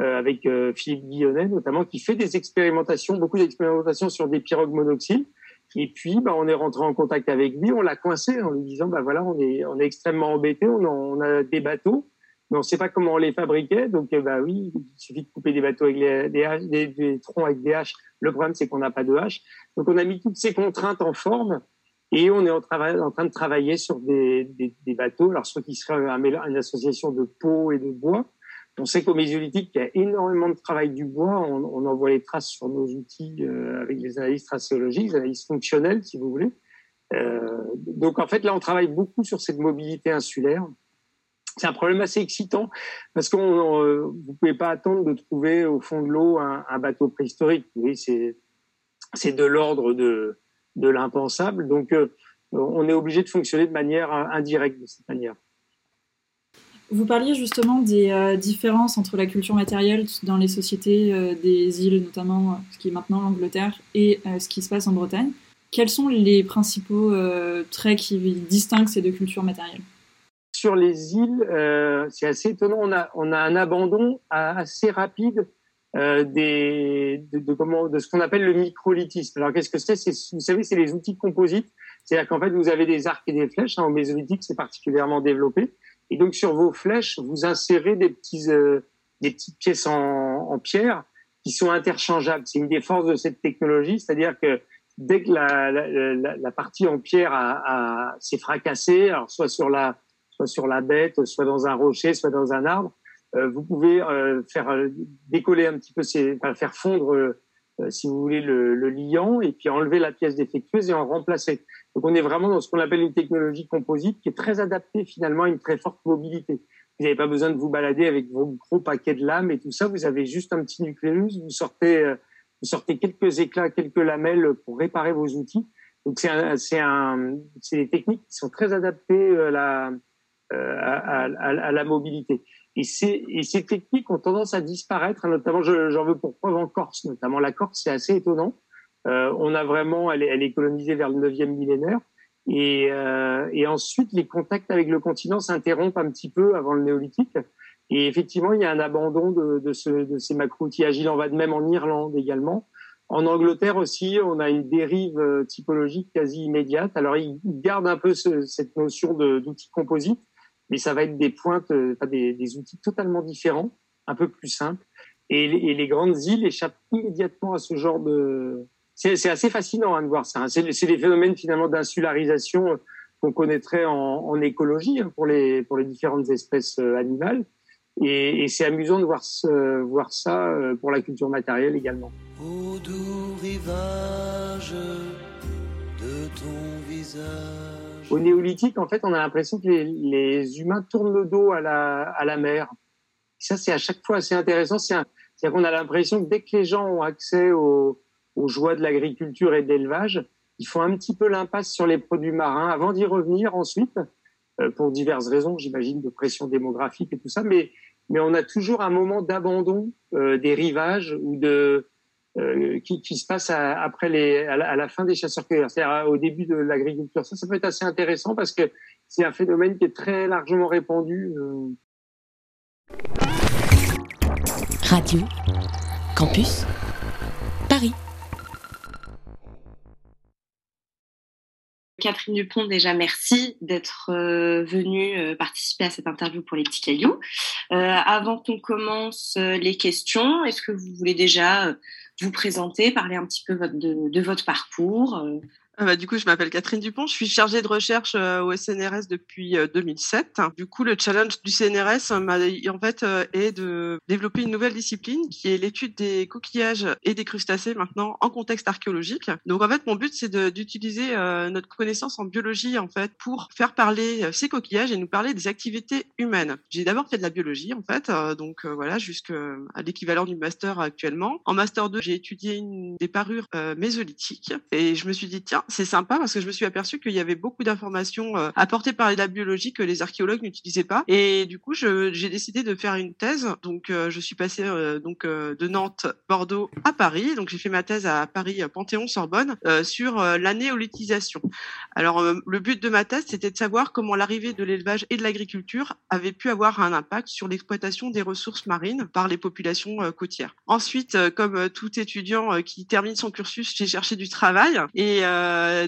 euh, avec euh, Philippe Guillonnet notamment, qui fait des expérimentations, beaucoup d'expérimentations sur des pirogues monoxyles. Et puis, bah, on est rentré en contact avec lui, on l'a coincé en lui disant, bah voilà, on est, on est extrêmement embêté, on, on a des bateaux, mais on ne sait pas comment on les fabriquait. Donc, bah oui, il suffit de couper des bateaux avec des, des, des, troncs avec des haches. Le problème, c'est qu'on n'a pas de haches. Donc, on a mis toutes ces contraintes en forme et on est en, en train de travailler sur des, bateaux. Alors, soit qui serait une association de peau et de bois. On sait qu'au Mésolithique, il y a énormément de travail du bois. On, on envoie les traces sur nos outils euh, avec les analyses tracéologiques, les analyses fonctionnelles, si vous voulez. Euh, donc, en fait, là, on travaille beaucoup sur cette mobilité insulaire c'est un problème assez excitant parce que euh, vous pouvez pas attendre de trouver au fond de l'eau un, un, bateau préhistorique. Oui, c'est c'est de l'ordre de de l'impensable. Donc, euh, on est obligé de fonctionner de manière indirecte de cette manière. Vous parliez justement des euh, différences entre la culture matérielle dans les sociétés euh, des îles, notamment ce qui est maintenant l'Angleterre, et ce qui se passe en Bretagne. Quels sont les principaux traits qui distinguent ces deux cultures matérielles? Sur les îles, c'est assez étonnant. On a, on a un abandon assez rapide euh, des, de, de, comment, de ce qu'on appelle le microlithisme. Alors, qu'est-ce que c'est? Vous savez, c'est les outils composites. C'est-à-dire qu'en fait, vous avez des arcs et des flèches. Hein, au mésolithique, c'est particulièrement développé. Et donc, sur vos flèches, vous insérez des, petits, euh, des petites pièces en, en, pierre qui sont interchangeables. C'est une des forces de cette technologie. C'est-à-dire que dès que la, la, la, la partie en pierre a, a s'est fracassée, alors soit sur la soit sur la bête, soit dans un rocher, soit dans un arbre. Euh, vous pouvez euh, faire euh, décoller un petit peu, enfin, faire fondre, si vous voulez, le, le, liant et puis enlever la pièce défectueuse et en remplacer. Donc on est vraiment dans ce qu'on appelle une technologie composite qui est très adaptée finalement à une très forte mobilité. Vous n'avez pas besoin de vous balader avec vos gros paquets de lames et tout ça. Vous avez juste un petit nucléus. Vous sortez, vous sortez quelques éclats, quelques lamelles pour réparer vos outils. Donc c'est un, un, des techniques qui sont très adaptées à la, à, à, à, la mobilité. Et, ces, et ces techniques ont tendance à disparaître, notamment j'en veux pour preuve en Corse, notamment la Corse, c'est assez étonnant. Euh, on a vraiment, elle est, elle est, colonisée vers le 9e millénaire. Et, euh, et, ensuite, les contacts avec le continent s'interrompent un petit peu avant le néolithique. Et effectivement, il y a un abandon de, de, ce, de ces macro-outillages. Il en va de même en Irlande également. En Angleterre aussi, on a une dérive euh, typologique quasi immédiate. Alors, ils gardent un peu ce, cette notion d'outils composites, mais ça va être des pointes, euh, des, outils totalement différents, un peu plus simples. Et, les grandes îles échappent immédiatement à ce genre de. C'est assez fascinant hein, de voir ça. Hein. C'est des phénomènes finalement d'insularisation euh, qu'on connaîtrait en, écologie hein, pour les différentes espèces euh, animales. Et, c'est amusant de voir, voir ça pour la culture matérielle également. Au doux rivage de ton visage. Au néolithique, en fait, on a l'impression que les, humains tournent le dos à la, à la mer. ça, c'est à chaque fois assez intéressant. C'est qu'on a l'impression que dès que les gens ont accès aux, aux joies de l'agriculture et de l'élevage, ils font un petit peu l'impasse sur les produits marins avant d'y revenir ensuite, euh, pour diverses raisons, j'imagine, de pression démographique et tout ça. Mais mais on a toujours un moment d'abandon des rivages ou de qui, qui, se passe à, après les, à la, à la fin des chasseurs-cueilleurs, c'est-à-dire au début de l'agriculture. Ça, ça peut être assez intéressant parce que c'est un phénomène qui est très largement répandu. Radio Campus Paris. Catherine Dupont, déjà merci d'être euh, venue euh, participer à cette interview pour les petits cailloux. Euh, avant qu'on commence les questions, est-ce que vous voulez déjà vous présenter, parler un petit peu de, de votre parcours ah bah, du coup, je m'appelle Catherine Dupont, je suis chargée de recherche euh, au CNRS depuis 2007. Euh, du coup, le challenge du CNRS euh, en fait est de développer une nouvelle discipline qui est l'étude des coquillages et des crustacés maintenant en contexte archéologique. Donc en fait, mon but c'est d'utiliser notre connaissance en biologie en fait pour faire parler ces coquillages et nous parler des activités humaines. J'ai d'abord fait de la biologie en fait, donc voilà jusqu'à l'équivalent du master actuellement. En master 2, j'ai étudié une, des parures mésolithiques et je me suis dit tiens c'est sympa parce que je me suis aperçue qu'il y avait beaucoup d'informations euh, apportées par la biologie que les archéologues n'utilisaient pas. Et du coup, j'ai décidé de faire une thèse. Donc, euh, je suis passée euh, donc de Nantes, Bordeaux à Paris. Donc, j'ai fait ma thèse à Paris Panthéon-Sorbonne sur la néolithisation. Alors, le but de ma thèse, c'était de savoir comment l'arrivée de l'élevage et de l'agriculture avait pu avoir un impact sur l'exploitation des ressources marines par les populations côtières. Ensuite, comme tout étudiant qui termine son cursus, j'ai cherché du travail et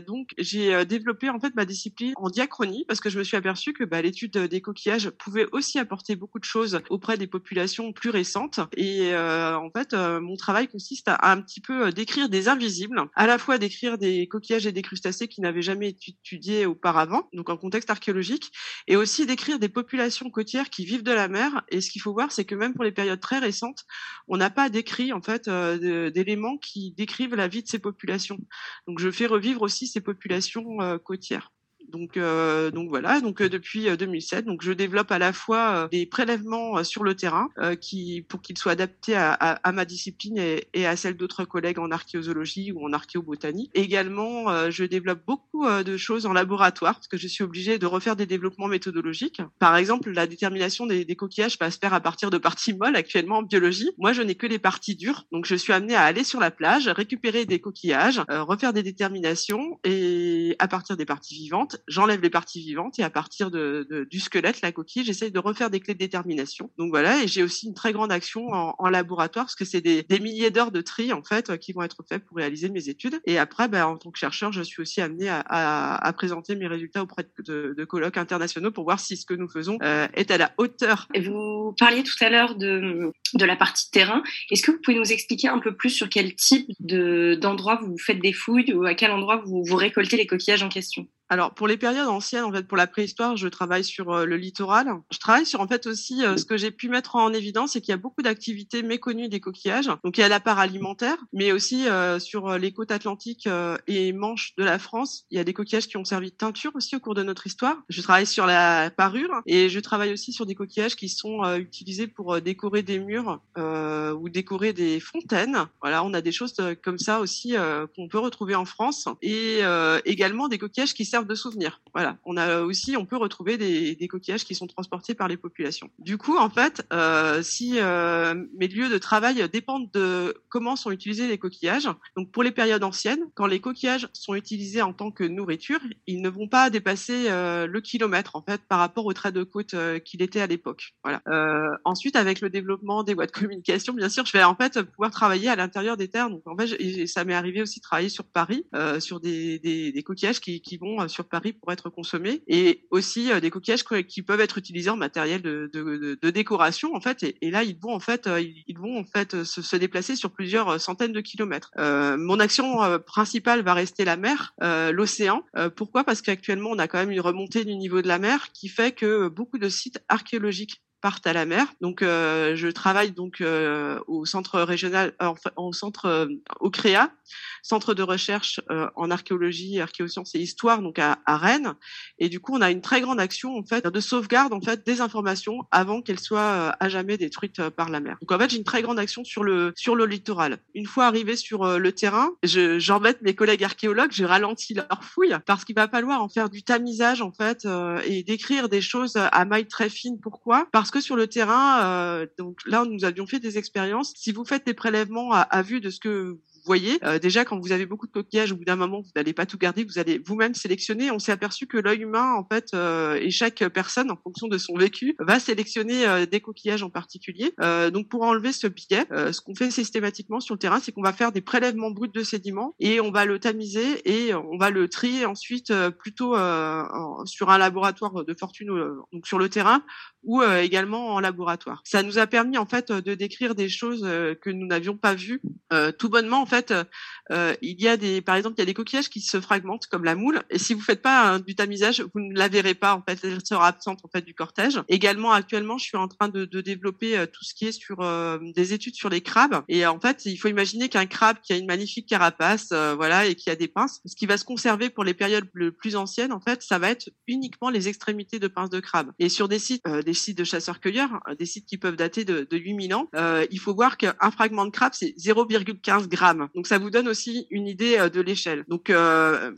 donc j'ai euh, développé en fait ma discipline en diachronie parce que je me suis aperçue que bah, l'étude des coquillages pouvait aussi apporter beaucoup de choses auprès des populations plus récentes. Et euh, en fait, mon travail consiste à, un petit peu décrire des invisibles, à la fois décrire des coquillages et des crustacés qui n'avaient jamais été étudiés auparavant, donc en contexte archéologique, et aussi décrire des populations côtières qui vivent de la mer. Et ce qu'il faut voir, c'est que même pour les périodes très récentes, on n'a pas décrit en fait d'éléments qui décrivent la vie de ces populations. Donc je fais revivre aussi ces populations euh, côtières. Donc, euh, donc voilà. Donc euh, depuis 2007, euh, donc je développe à la fois des prélèvements sur le terrain, qui pour qu'ils soient adaptés à, à, à, ma discipline et, et à celle d'autres collègues en archéozoologie ou en archéobotanie. Également, je développe beaucoup de choses en laboratoire parce que je suis obligée de refaire des développements méthodologiques. Par exemple, la détermination des, des coquillages va se faire à partir de parties molles actuellement en biologie. Moi, je n'ai que les parties dures, donc je suis amenée à aller sur la plage, récupérer des coquillages, refaire des déterminations et à partir des parties vivantes j'enlève les parties vivantes et à partir du squelette, la coquille, j'essaye de refaire des clés de détermination. Donc voilà, et j'ai aussi une très grande action en, laboratoire parce que c'est des, milliers d'heures de tri en fait qui vont être faites pour réaliser mes études. Et après, ben, en tant que chercheur, je suis aussi amenée à, présenter mes résultats auprès de, colloques internationaux pour voir si ce que nous faisons euh, est à la hauteur. Vous parliez tout à l'heure de, la partie terrain. Est-ce que vous pouvez nous expliquer un peu plus sur quel type d'endroit vous faites des fouilles ou à quel endroit vous récoltez les coquillages en question? Alors pour les périodes anciennes, en fait, pour la préhistoire, je travaille sur euh, le littoral. Je travaille sur en fait aussi euh, ce que j'ai pu mettre en évidence, c'est qu'il y a beaucoup d'activités méconnues des coquillages. Donc il y a la part alimentaire, mais aussi euh, sur les côtes atlantiques et manches de la France, il y a des coquillages qui ont servi de teinture aussi au cours de notre histoire. Je travaille sur la parure et je travaille aussi sur des coquillages qui sont utilisés pour décorer des murs ou décorer des fontaines. Voilà, on a des choses comme ça aussi qu'on peut retrouver en France et également des coquillages qui servent de souvenirs. Voilà, on a aussi, on peut retrouver des, coquillages qui sont transportés par les populations. Du coup, en fait, euh, si euh, mes lieux de travail dépendent de comment sont utilisés les coquillages, donc pour les périodes anciennes, quand les coquillages sont utilisés en tant que nourriture, ils ne vont pas dépasser euh, le kilomètre en fait par rapport au trait de côte qu'il était à l'époque. Voilà. Ensuite, avec le développement des voies de communication, bien sûr, je vais en fait pouvoir travailler à l'intérieur des terres. Donc en fait, ça m'est arrivé aussi de travailler sur Paris, sur des, coquillages qui, qui vont sur Paris pour être consommés et aussi euh, des coquillages qui peuvent être utilisés en matériel de, de, de décoration en fait et, là ils vont en fait euh, ils vont en fait se, se déplacer sur plusieurs euh, centaines de kilomètres. Euh, mon action principale va rester la mer, euh, l'océan. pourquoi? Parce qu'actuellement on a quand même une remontée du niveau de la mer qui fait que beaucoup de sites archéologiques partent à la mer. Donc, euh, je travaille donc euh, au centre régional, enfin, au centre, euh, au CREA, centre de recherche en archéologie, archéosciences et histoire, donc à, à, Rennes. Et du coup, on a une très grande action en fait de sauvegarde en fait des informations avant qu'elles soient à jamais détruites par la mer. Donc en fait, j'ai une très grande action sur le sur le littoral. Une fois arrivé sur le terrain, j'embête mes collègues archéologues, j'ai ralenti leur fouille parce qu'il va falloir en faire du tamisage en fait et décrire des choses à maille très fine. Pourquoi? Parce que sur le terrain, donc là, nous avions fait des expériences. Si vous faites des prélèvements à, à vue de ce que voyez, euh, déjà quand vous avez beaucoup de coquillages, au bout d'un moment, vous n'allez pas tout garder, vous allez vous-même sélectionner. On s'est aperçu que l'œil humain, en fait, euh, et chaque personne, en fonction de son vécu, va sélectionner euh, des coquillages en particulier. donc pour enlever ce biais, ce qu'on fait systématiquement sur le terrain, c'est qu'on va faire des prélèvements bruts de sédiments et on va le tamiser et on va le trier ensuite plutôt sur un laboratoire de fortune, donc sur le terrain ou également en laboratoire. Ça nous a permis en fait de décrire des choses que nous n'avions pas vues tout bonnement fait, euh, euh, il y a des, par exemple, il y a des coquillages qui se fragmentent comme la moule. Et si vous faites pas du tamisage, vous ne la verrez pas. En fait, elle sera absente en fait du cortège. Également, actuellement, je suis en train de, de développer euh, tout ce qui est sur des études sur les crabes. Et en fait, il faut imaginer qu'un crabe qui a une magnifique carapace, voilà, et qui a des pinces, ce qui va se conserver pour les périodes le plus anciennes, en fait, ça va être uniquement les extrémités de pinces de crabe. Et sur des sites, des sites de chasseurs-cueilleurs, des sites qui peuvent dater de, de 8000 ans, il faut voir qu'un fragment de crabe, c'est 0,15 grammes. Donc ça vous donne aussi une idée euh, de l'échelle. Donc euh,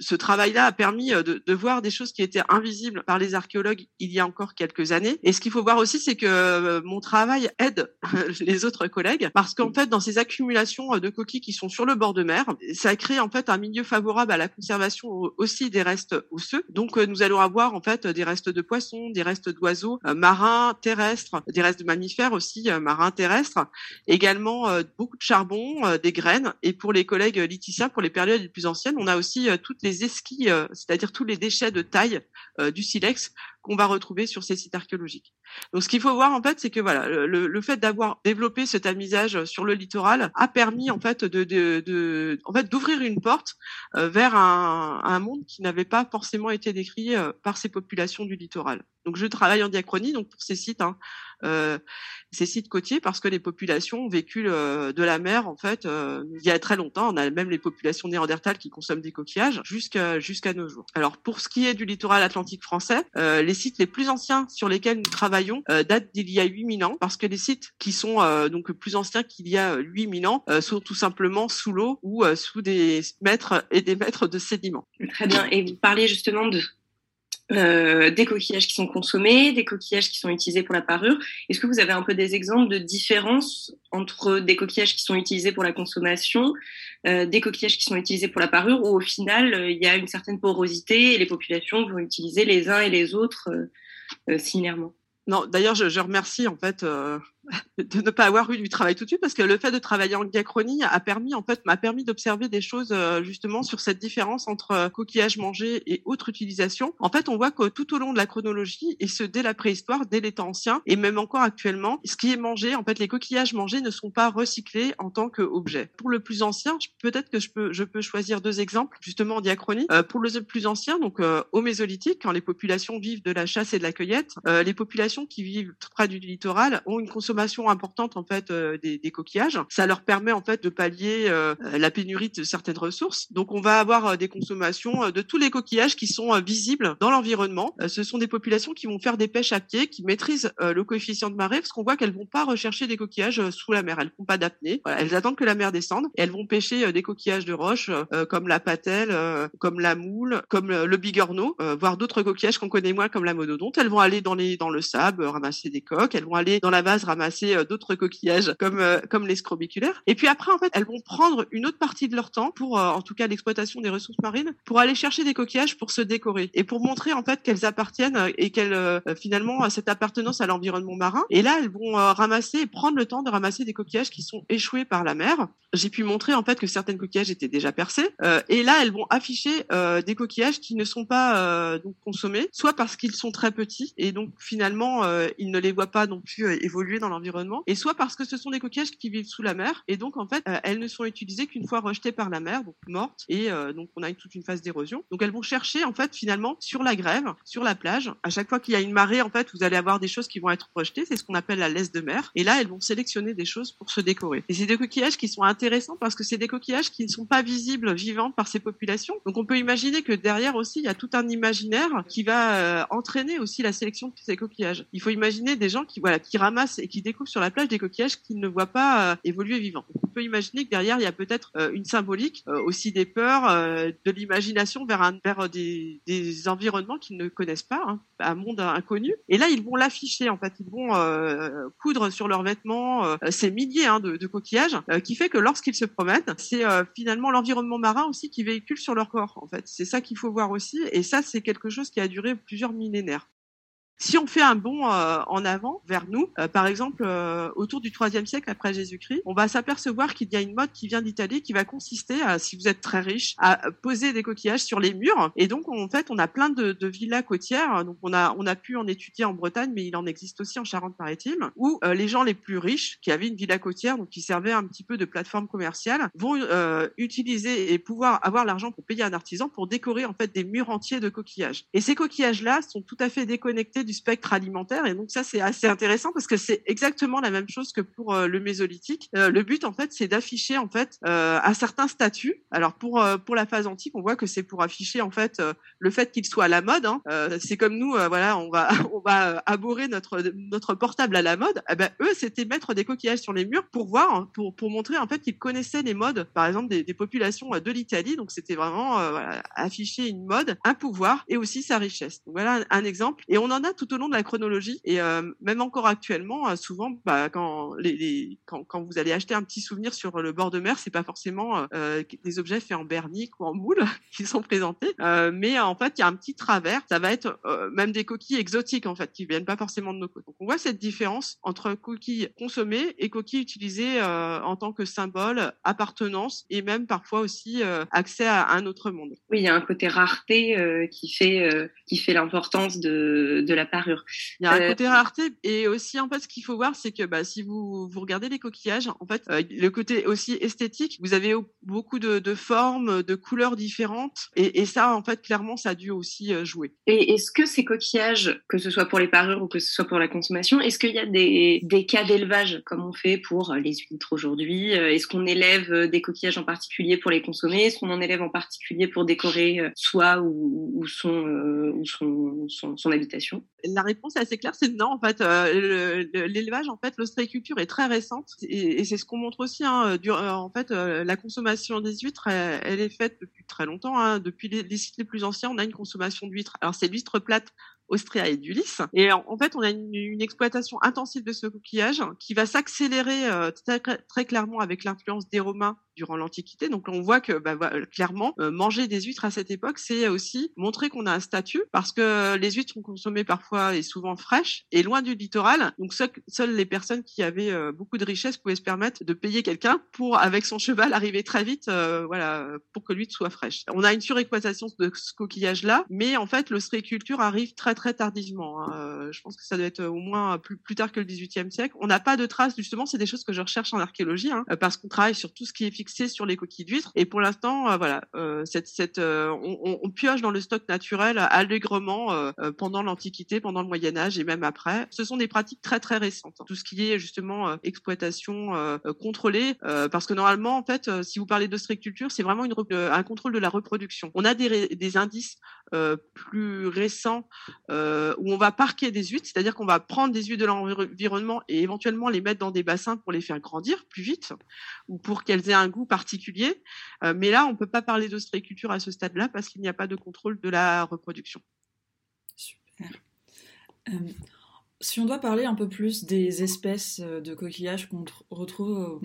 ce travail-là a permis euh, de, de, voir des choses qui étaient invisibles par les archéologues il y a encore quelques années. Et ce qu'il faut voir aussi, c'est que mon travail aide les autres collègues parce qu'en fait, dans ces accumulations de coquilles qui sont sur le bord de mer, ça crée en fait un milieu favorable à la conservation aussi des restes osseux. Donc nous allons avoir en fait des restes de poissons, des restes d'oiseaux marins, terrestres, des restes de mammifères aussi marins, terrestres, également beaucoup de charbon, des et pour les collègues Laetitia, pour les périodes les plus anciennes, on a aussi euh, toutes les esquilles, euh, c'est-à-dire tous les déchets de taille euh, du silex qu'on va retrouver sur ces sites archéologiques. Donc ce qu'il faut voir en fait, c'est que voilà, le, fait d'avoir développé ce tamisage sur le littoral a permis en fait de, d'ouvrir une porte vers un, monde qui n'avait pas forcément été décrit par ces populations du littoral. Donc je travaille en diachronie donc pour ces sites. Hein, euh, ces sites côtiers parce que les populations ont vécu euh, de la mer en fait euh, il y a très longtemps. On a même les populations néandertales qui consomment des coquillages jusqu'à jusqu'à nos jours. Alors pour ce qui est du littoral atlantique français, les sites les plus anciens sur lesquels nous travaillons datent d'il y a 8000 ans parce que les sites qui sont donc plus anciens qu'il y a 8000 ans sont tout simplement sous l'eau ou sous des mètres et des mètres de sédiments. Très bien. Et vous parliez justement de euh, des coquillages qui sont consommés, des coquillages qui sont utilisés pour la parure. Est-ce que vous avez un peu des exemples de différences entre des coquillages qui sont utilisés pour la consommation, euh, des coquillages qui sont utilisés pour la parure, où au final euh, il y a une certaine porosité et les populations vont utiliser les uns et les autres similairement? Non, d'ailleurs je, je, remercie en fait de ne pas avoir eu du travail tout de suite parce que le fait de travailler en diachronie a permis en fait m'a permis d'observer des choses euh, justement sur cette différence entre euh, coquillages mangés et autres utilisations. En fait, on voit que tout au long de la chronologie et ce dès la préhistoire, dès les temps anciens et même encore actuellement, ce qui est mangé, en fait, les coquillages mangés ne sont pas recyclés en tant qu'objet. Pour le plus ancien, peut-être que je peux je peux choisir deux exemples justement en diachronie. Euh, pour le plus ancien, donc au Mésolithique, quand les populations vivent de la chasse et de la cueillette, les populations qui vivent près du littoral ont une consommation importante en fait euh, des, des, coquillages. Ça leur permet en fait de pallier euh, la pénurie de certaines ressources. Donc on va avoir euh, des consommations de tous les coquillages qui sont visibles dans l'environnement. ce sont des populations qui vont faire des pêches à pied, qui maîtrisent le coefficient de marée, parce qu'on voit qu'elles vont pas rechercher des coquillages sous la mer. Elles font pas d'apnée. elles attendent que la mer descende et elles vont pêcher des coquillages de roche comme la patelle, comme la moule, comme le bigorneau, voire d'autres coquillages qu'on connaît moins comme la monodonte. Elles vont aller dans les dans le sable ramasser des coques. Elles vont aller dans la vase ramasser euh, d'autres coquillages comme euh, comme les scrobiculaires. Et puis après, en fait, elles vont prendre une autre partie de leur temps pour, euh, en tout cas, l'exploitation des ressources marines, pour aller chercher des coquillages pour se décorer et pour montrer en fait qu'elles appartiennent et qu'elles finalement cette appartenance à l'environnement marin. Et là, elles vont ramasser et prendre le temps de ramasser des coquillages qui sont échoués par la mer. J'ai pu montrer en fait que certaines coquillages étaient déjà percés. et là, elles vont afficher des coquillages qui ne sont pas donc consommés, soit parce qu'ils sont très petits et donc finalement ils ne les voient pas non plus évoluer dans dans l'environnement, et soit parce que ce sont des coquillages qui vivent sous la mer, et donc en fait, euh, elles ne sont utilisées qu'une fois rejetées par la mer, donc mortes, et euh, donc on a toute une phase d'érosion. Donc elles vont chercher en fait finalement sur la grève, sur la plage. À chaque fois qu'il y a une marée, en fait, vous allez avoir des choses qui vont être rejetées. C'est ce qu'on appelle la laisse de mer. Et là, elles vont sélectionner des choses pour se décorer. Et c'est des coquillages qui sont intéressants parce que c'est des coquillages qui ne sont pas visibles, vivants par ces populations. Donc on peut imaginer que derrière aussi, il y a tout un imaginaire qui va euh, entraîner aussi la sélection de ces coquillages. Il faut imaginer des gens qui voilà, qui ramassent et qui découvrent sur la plage des coquillages qu'ils ne voient pas euh, évoluer vivants. On peut imaginer que derrière, il y a peut-être euh, une symbolique, aussi des peurs, de l'imagination vers, un, des, environnements qu'ils ne connaissent pas, hein, un monde inconnu. Et là, ils vont l'afficher, en fait. Ils vont euh, coudre sur leurs vêtements euh, ces milliers hein, de, de, coquillages, euh, qui fait que lorsqu'ils se promènent, c'est finalement l'environnement marin aussi qui véhicule sur leur corps, en fait. C'est ça qu'il faut voir aussi. Et ça, c'est quelque chose qui a duré plusieurs millénaires. Si on fait un bond euh, en avant vers nous, euh, par exemple euh, autour du IIIe siècle après Jésus-Christ, on va s'apercevoir qu'il y a une mode qui vient d'Italie qui va consister, à, si vous êtes très riche, à poser des coquillages sur les murs. Et donc en fait, on a plein de, de villas côtières. Donc on a on a pu en étudier en Bretagne, mais il en existe aussi en Charente-Maritime, où les gens les plus riches qui avaient une villa côtière, donc qui servait un petit peu de plateforme commerciale, vont utiliser et pouvoir avoir l'argent pour payer un artisan pour décorer en fait des murs entiers de coquillages. Et ces coquillages-là sont tout à fait déconnectés du spectre alimentaire. Et donc ça, c'est assez intéressant parce que c'est exactement la même chose que pour euh, le mésolithique. Euh, le but, en fait, c'est d'afficher en fait euh, un certain statut. Alors pour pour la phase antique, on voit que c'est pour afficher en fait le fait qu'il soit à la mode. Hein. c'est comme nous, voilà, on va on va aborer notre notre portable à la mode. Eh ben eux, c'était mettre des coquillages sur les murs pour voir, hein, pour pour montrer en fait qu'ils connaissaient les modes, par exemple des, des populations de l'Italie. Donc c'était vraiment voilà, afficher une mode, un pouvoir et aussi sa richesse. Donc, voilà un exemple. Et on en a tout au long de la chronologie. Et euh, même encore actuellement, euh, souvent, bah, quand, les, quand, quand, vous allez acheter un petit souvenir sur le bord de mer, c'est pas forcément euh, des objets faits en bernique ou en moule qui sont présentés, mais en fait, il y a un petit travers. Ça va être même des coquilles exotiques en fait, qui viennent pas forcément de nos côtes. Donc on voit cette différence entre coquilles consommées et coquilles utilisées en tant que symbole, appartenance et même parfois aussi accès à un autre monde. Oui, il y a un côté rareté qui fait qui fait l'importance de, de la parure. Il y a un euh, côté rareté et aussi en fait ce qu'il faut voir c'est que bah, si vous vous regardez les coquillages en fait euh, le côté aussi esthétique vous avez beaucoup de, de formes de couleurs différentes et, et, ça en fait clairement ça a dû aussi euh, jouer. Et est-ce que ces coquillages que ce soit pour les parures ou que ce soit pour la consommation est-ce qu'il y a des, des cas d'élevage comme on fait pour les huîtres aujourd'hui est-ce qu'on élève des coquillages en particulier pour les consommer est-ce qu'on en élève en particulier pour décorer soi ou, ou son ou son, son, son habitation? La réponse est assez claire, c'est non. En fait, euh, l'élevage, en fait, l'ostréiculture est très récente et, c'est ce qu'on montre aussi. Hein, euh, en fait, euh, la consommation des huîtres, elle, est faite depuis très longtemps. Hein. Depuis les, sites les plus anciens, on a une consommation d'huîtres. Alors, c'est l'huître plate Austria et d'Ulysse. Et en, fait, on a une, exploitation intensive de ce coquillage qui va s'accélérer très, très, clairement avec l'influence des Romains durant l'Antiquité. Donc on voit que bah, clairement, manger des huîtres à cette époque, c'est aussi montrer qu'on a un statut parce que les huîtres sont consommées parfois et souvent fraîches et loin du littoral. Donc seules les personnes qui avaient beaucoup de richesses pouvaient se permettre de payer quelqu'un pour, avec son cheval, arriver très vite, voilà, pour que l'huître soit fraîche. On a une surexploitation de ce coquillage-là, mais en fait, l'ostréiculture arrive très très tardivement. Hein. Euh, je pense que ça doit être au moins plus, plus tard que le XVIIIe siècle. On n'a pas de traces, justement, c'est des choses que je recherche en archéologie, hein, parce qu'on travaille sur tout ce qui est sur les coquilles d'huîtres. Et pour l'instant, euh, voilà, euh, cette, cette, on, pioche dans le stock naturel allègrement pendant l'Antiquité, pendant le Moyen Âge et même après. Ce sont des pratiques très très récentes. Hein. Tout ce qui est justement exploitation contrôlée, parce que normalement, en fait, si vous parlez d'ostréiculture, c'est vraiment une, un contrôle de la reproduction. On a des, des indices plus récents euh, où on va parquer des huîtres, c'est-à-dire qu'on va prendre des huîtres de l'environnement et éventuellement les mettre dans des bassins pour les faire grandir plus vite ou pour qu'elles aient un goût particulier. Euh, mais là, on ne peut pas parler d'ostréiculture à ce stade-là parce qu'il n'y a pas de contrôle de la reproduction. Super. Euh, si on doit parler un peu plus des espèces de coquillages qu'on retrouve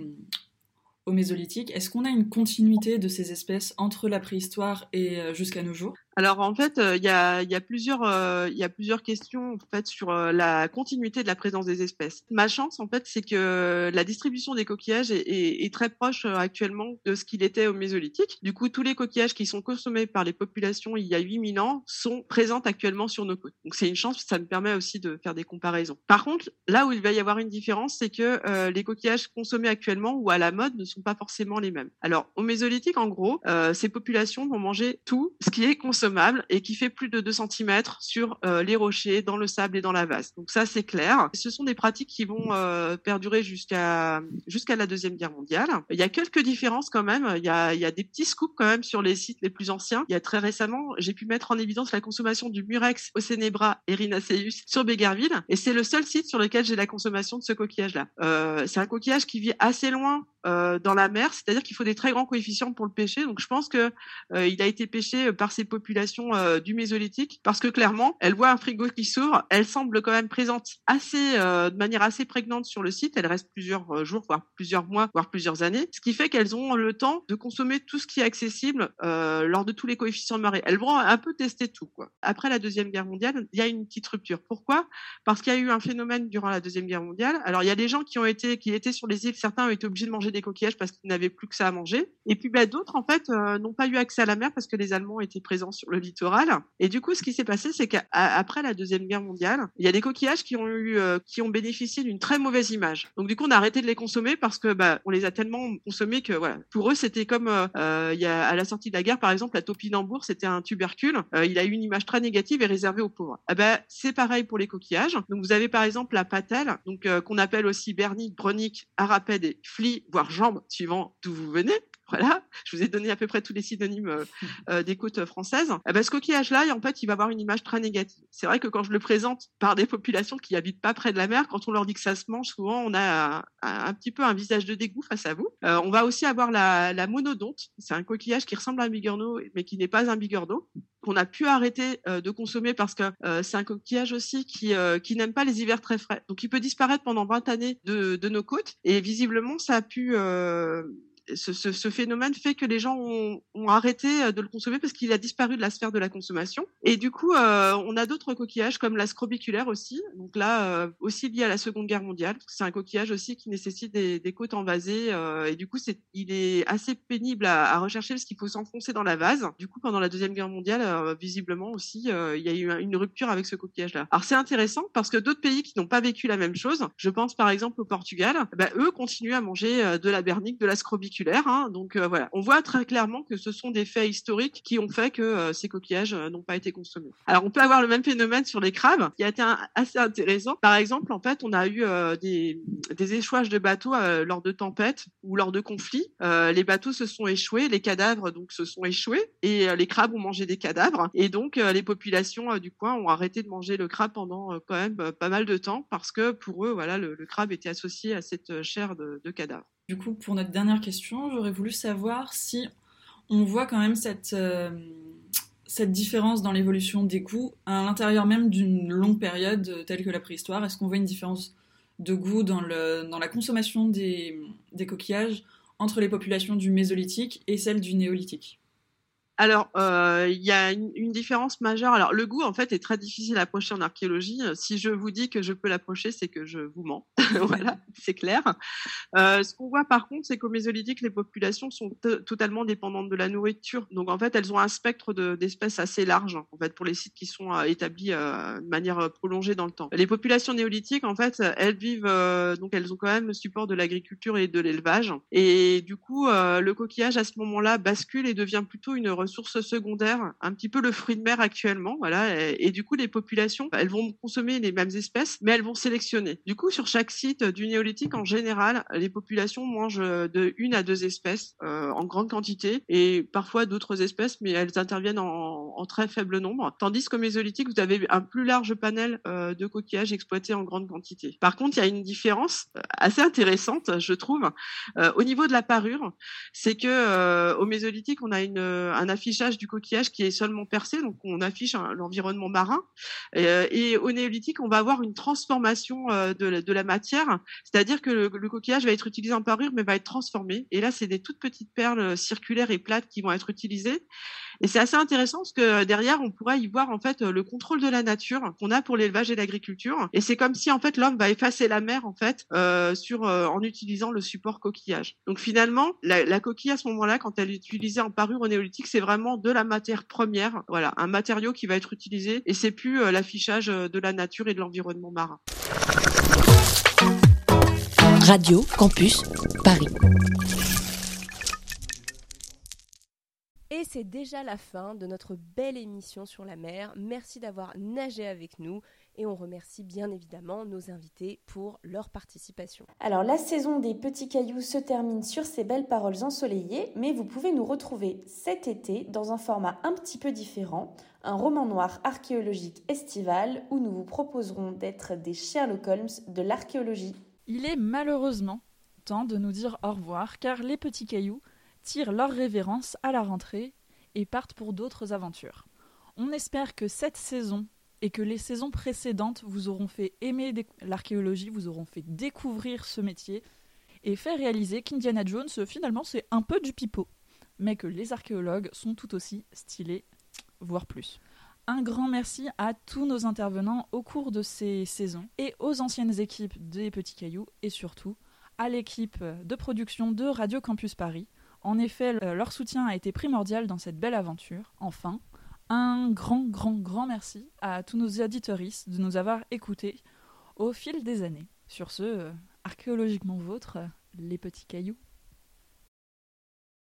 au Mésolithique. Est-ce qu'on a une continuité de ces espèces entre la préhistoire et jusqu'à nos jours? Alors en fait, euh, il y, a, y, a plusieurs, euh, il plusieurs questions en fait sur euh, la continuité de la présence des espèces. Ma chance en fait, c'est que la distribution des coquillages est très proche actuellement de ce qu'il était au Mésolithique. Du coup, tous les coquillages qui sont consommés par les populations il y a 8000 ans sont présents actuellement sur nos côtes. Donc c'est une chance, ça me permet aussi de faire des comparaisons. Par contre, là où il va y avoir une différence, c'est que les coquillages consommés actuellement ou à la mode ne sont pas forcément les mêmes. Alors au Mésolithique, en gros, ces populations vont manger tout ce qui est consommé et qui fait plus de 2 cm sur euh, les rochers, dans le sable et dans la vase. Donc ça, c'est clair. Ce sont des pratiques qui vont euh, perdurer jusqu'à jusqu'à la Deuxième Guerre mondiale. Il y a quelques différences quand même. Il y a, il y a des petits scoops quand même sur les sites les plus anciens. Il y a très récemment, j'ai pu mettre en évidence la consommation du murex Océnebra erinaceus sur Bégarville. Et c'est le seul site sur lequel j'ai la consommation de ce coquillage-là. Euh, c'est un coquillage qui vit assez loin euh, dans la mer, c'est-à-dire qu'il faut des très grands coefficients pour le pêcher. Donc je pense que euh, il a été pêché par ces populations euh, du Mésolithique parce que clairement, elle voit un frigo qui s'ouvre, elle semble quand même présente assez de manière assez prégnante sur le site. Elle reste plusieurs jours, voire plusieurs mois, voire plusieurs années, ce qui fait qu'elles ont le temps de consommer tout ce qui est accessible lors de tous les coefficients de marée. Elles vont un peu tester tout. Quoi. Après la deuxième guerre mondiale, il y a une petite rupture. Pourquoi? Parce qu'il y a eu un phénomène durant la deuxième guerre mondiale. Alors il y a des gens qui ont été, qui étaient sur les îles, certains ont été obligés de manger des coquillages parce qu'ils n'avaient plus que ça à manger. Et puis bah, d'autres, en fait, euh, n'ont pas eu accès à la mer parce que les Allemands étaient présents sur le littoral. Et du coup, ce qui s'est passé, c'est qu'après la Deuxième Guerre mondiale, il y a des coquillages qui ont eu, euh, qui ont bénéficié d'une très mauvaise image. Donc du coup, on a arrêté de les consommer parce que bah, on les a tellement consommés que voilà, pour eux, c'était comme euh, à la sortie de la guerre, par exemple, la topinambour, c'était un tubercule. il a eu une image très négative et réservée aux pauvres. Eh ben, c'est pareil pour les coquillages. Donc vous avez par exemple la patelle, donc qu'on appelle aussi bernique, bronique, arapède et flie, voire suivant d'où vous venez. Voilà, je vous ai donné à peu près tous les synonymes euh, euh, des côtes françaises. Eh ben, ce coquillage-là, en fait, il va avoir une image très négative. C'est vrai que quand je le présente par des populations qui habitent pas près de la mer, quand on leur dit que ça se mange, souvent on a un, petit peu un visage de dégoût face à vous. Euh, on va aussi avoir la, la monodonte. C'est un coquillage qui ressemble à un bigorneau, mais qui n'est pas un bigorneau qu'on a pu arrêter de consommer parce que c'est un coquillage aussi qui, qui n'aime pas les hivers très frais. Donc il peut disparaître pendant 20 années de, de nos côtes et visiblement ça a pu ce, ce, ce, phénomène fait que les gens ont, ont, arrêté euh, de le consommer parce qu'il a disparu de la sphère de la consommation. Et du coup, euh, on a d'autres coquillages comme la scrobiculaire aussi. Donc là, euh, aussi lié à la Seconde Guerre mondiale. C'est un coquillage aussi qui nécessite des, des côtes envasées. Euh, et du coup, c'est, il est assez pénible à, à rechercher parce qu'il faut s'enfoncer dans la vase. Du coup, pendant la Deuxième Guerre mondiale, euh, visiblement aussi, il y a eu une rupture avec ce coquillage-là. Alors c'est intéressant parce que d'autres pays qui n'ont pas vécu la même chose, je pense par exemple au Portugal, bah, eux continuent à manger de la bernique, de la scrobiculaire Hein, donc euh, voilà, on voit très clairement que ce sont des faits historiques qui ont fait que euh, ces coquillages euh, n'ont pas été consommés. Alors on peut avoir le même phénomène sur les crabes, qui a été assez intéressant. Par exemple, en fait, on a eu des, échouages de bateaux lors de tempêtes ou lors de conflits. les bateaux se sont échoués, les cadavres donc se sont échoués et les crabes ont mangé des cadavres et donc les populations du coin ont arrêté de manger le crabe pendant quand même pas mal de temps parce que pour eux, voilà, le, crabe était associé à cette chair de, de cadavre. Du coup, pour notre dernière question, j'aurais voulu savoir si on voit quand même cette, euh, cette différence dans l'évolution des goûts à l'intérieur même d'une longue période telle que la préhistoire. Est-ce qu'on voit une différence de goût dans, la consommation des coquillages entre les populations du Mésolithique et celles du Néolithique? Alors, euh, il y a une, différence majeure. Alors, le goût, en fait, est très difficile à approcher en archéologie. Si je vous dis que je peux l'approcher, c'est que je vous mens. voilà, c'est clair. Euh, ce qu'on voit, par contre, c'est qu'au Mésolithique, les populations sont totalement dépendantes de la nourriture. Donc, en fait, elles ont un spectre d'espèces assez large, en fait, pour les sites qui sont euh, établis de manière prolongée dans le temps. Les populations néolithiques, en fait, elles vivent, donc, elles ont quand même le support de l'agriculture et de l'élevage. Et du coup, le coquillage, à ce moment-là, bascule et devient plutôt une ressources secondaires, un petit peu le fruit de mer actuellement, voilà. Et, du coup, les populations, elles vont consommer les mêmes espèces, mais elles vont sélectionner. Du coup, sur chaque site du néolithique, en général, les populations mangent de une à deux espèces euh, en grande quantité et parfois d'autres espèces, mais elles interviennent en, très faible nombre. Tandis qu'au mésolithique, vous avez un plus large panel euh, de coquillages exploités en grande quantité. Par contre, il y a une différence euh, assez intéressante, je trouve, euh, au niveau de la parure, c'est que euh, au mésolithique, on a une, un affichage du coquillage qui est seulement percé, donc on affiche l'environnement marin. Euh, et, au néolithique, on va avoir une transformation euh, de, la, de, la, matière, c'est-à-dire que le, coquillage va être utilisé en parure, mais va être transformé. Et là, c'est des toutes petites perles circulaires et plates qui vont être utilisées. Et c'est assez intéressant parce que derrière, on pourrait y voir en fait le contrôle de la nature qu'on a pour l'élevage et l'agriculture. Et c'est comme si en fait l'homme va effacer la mer en fait euh, sur euh, en utilisant le support coquillage. Donc finalement, la, coquille à ce moment-là, quand elle est utilisée en parure au néolithique, c'est vraiment de la matière première, voilà, un matériau qui va être utilisé et c'est plus euh, l'affichage de la nature et de l'environnement marin. Radio Campus Paris. Et c'est déjà la fin de notre belle émission sur la mer. Merci d'avoir nagé avec nous et on remercie bien évidemment nos invités pour leur participation. Alors la saison des petits cailloux se termine sur ces belles paroles ensoleillées, mais vous pouvez nous retrouver cet été dans un format un petit peu différent, un roman noir archéologique estival où nous vous proposerons d'être des Sherlock Holmes de l'archéologie. Il est malheureusement temps de nous dire au revoir car les petits cailloux tirent leur révérence à la rentrée et partent pour d'autres aventures. On espère que cette saison et que les saisons précédentes vous auront fait aimer l'archéologie, vous auront fait découvrir ce métier et fait réaliser qu'Indiana Jones finalement c'est un peu du pipeau, mais que les archéologues sont tout aussi stylés, voire plus. Un grand merci à tous nos intervenants au cours de ces saisons et aux anciennes équipes des Petits Cailloux et surtout à l'équipe de production de Radio Campus Paris. En effet, leur soutien a été primordial dans cette belle aventure. Enfin, un grand, grand, grand merci à tous nos auditoristes de nous avoir écoutés au fil des années. Sur ce, archéologiquement vôtre, les petits cailloux.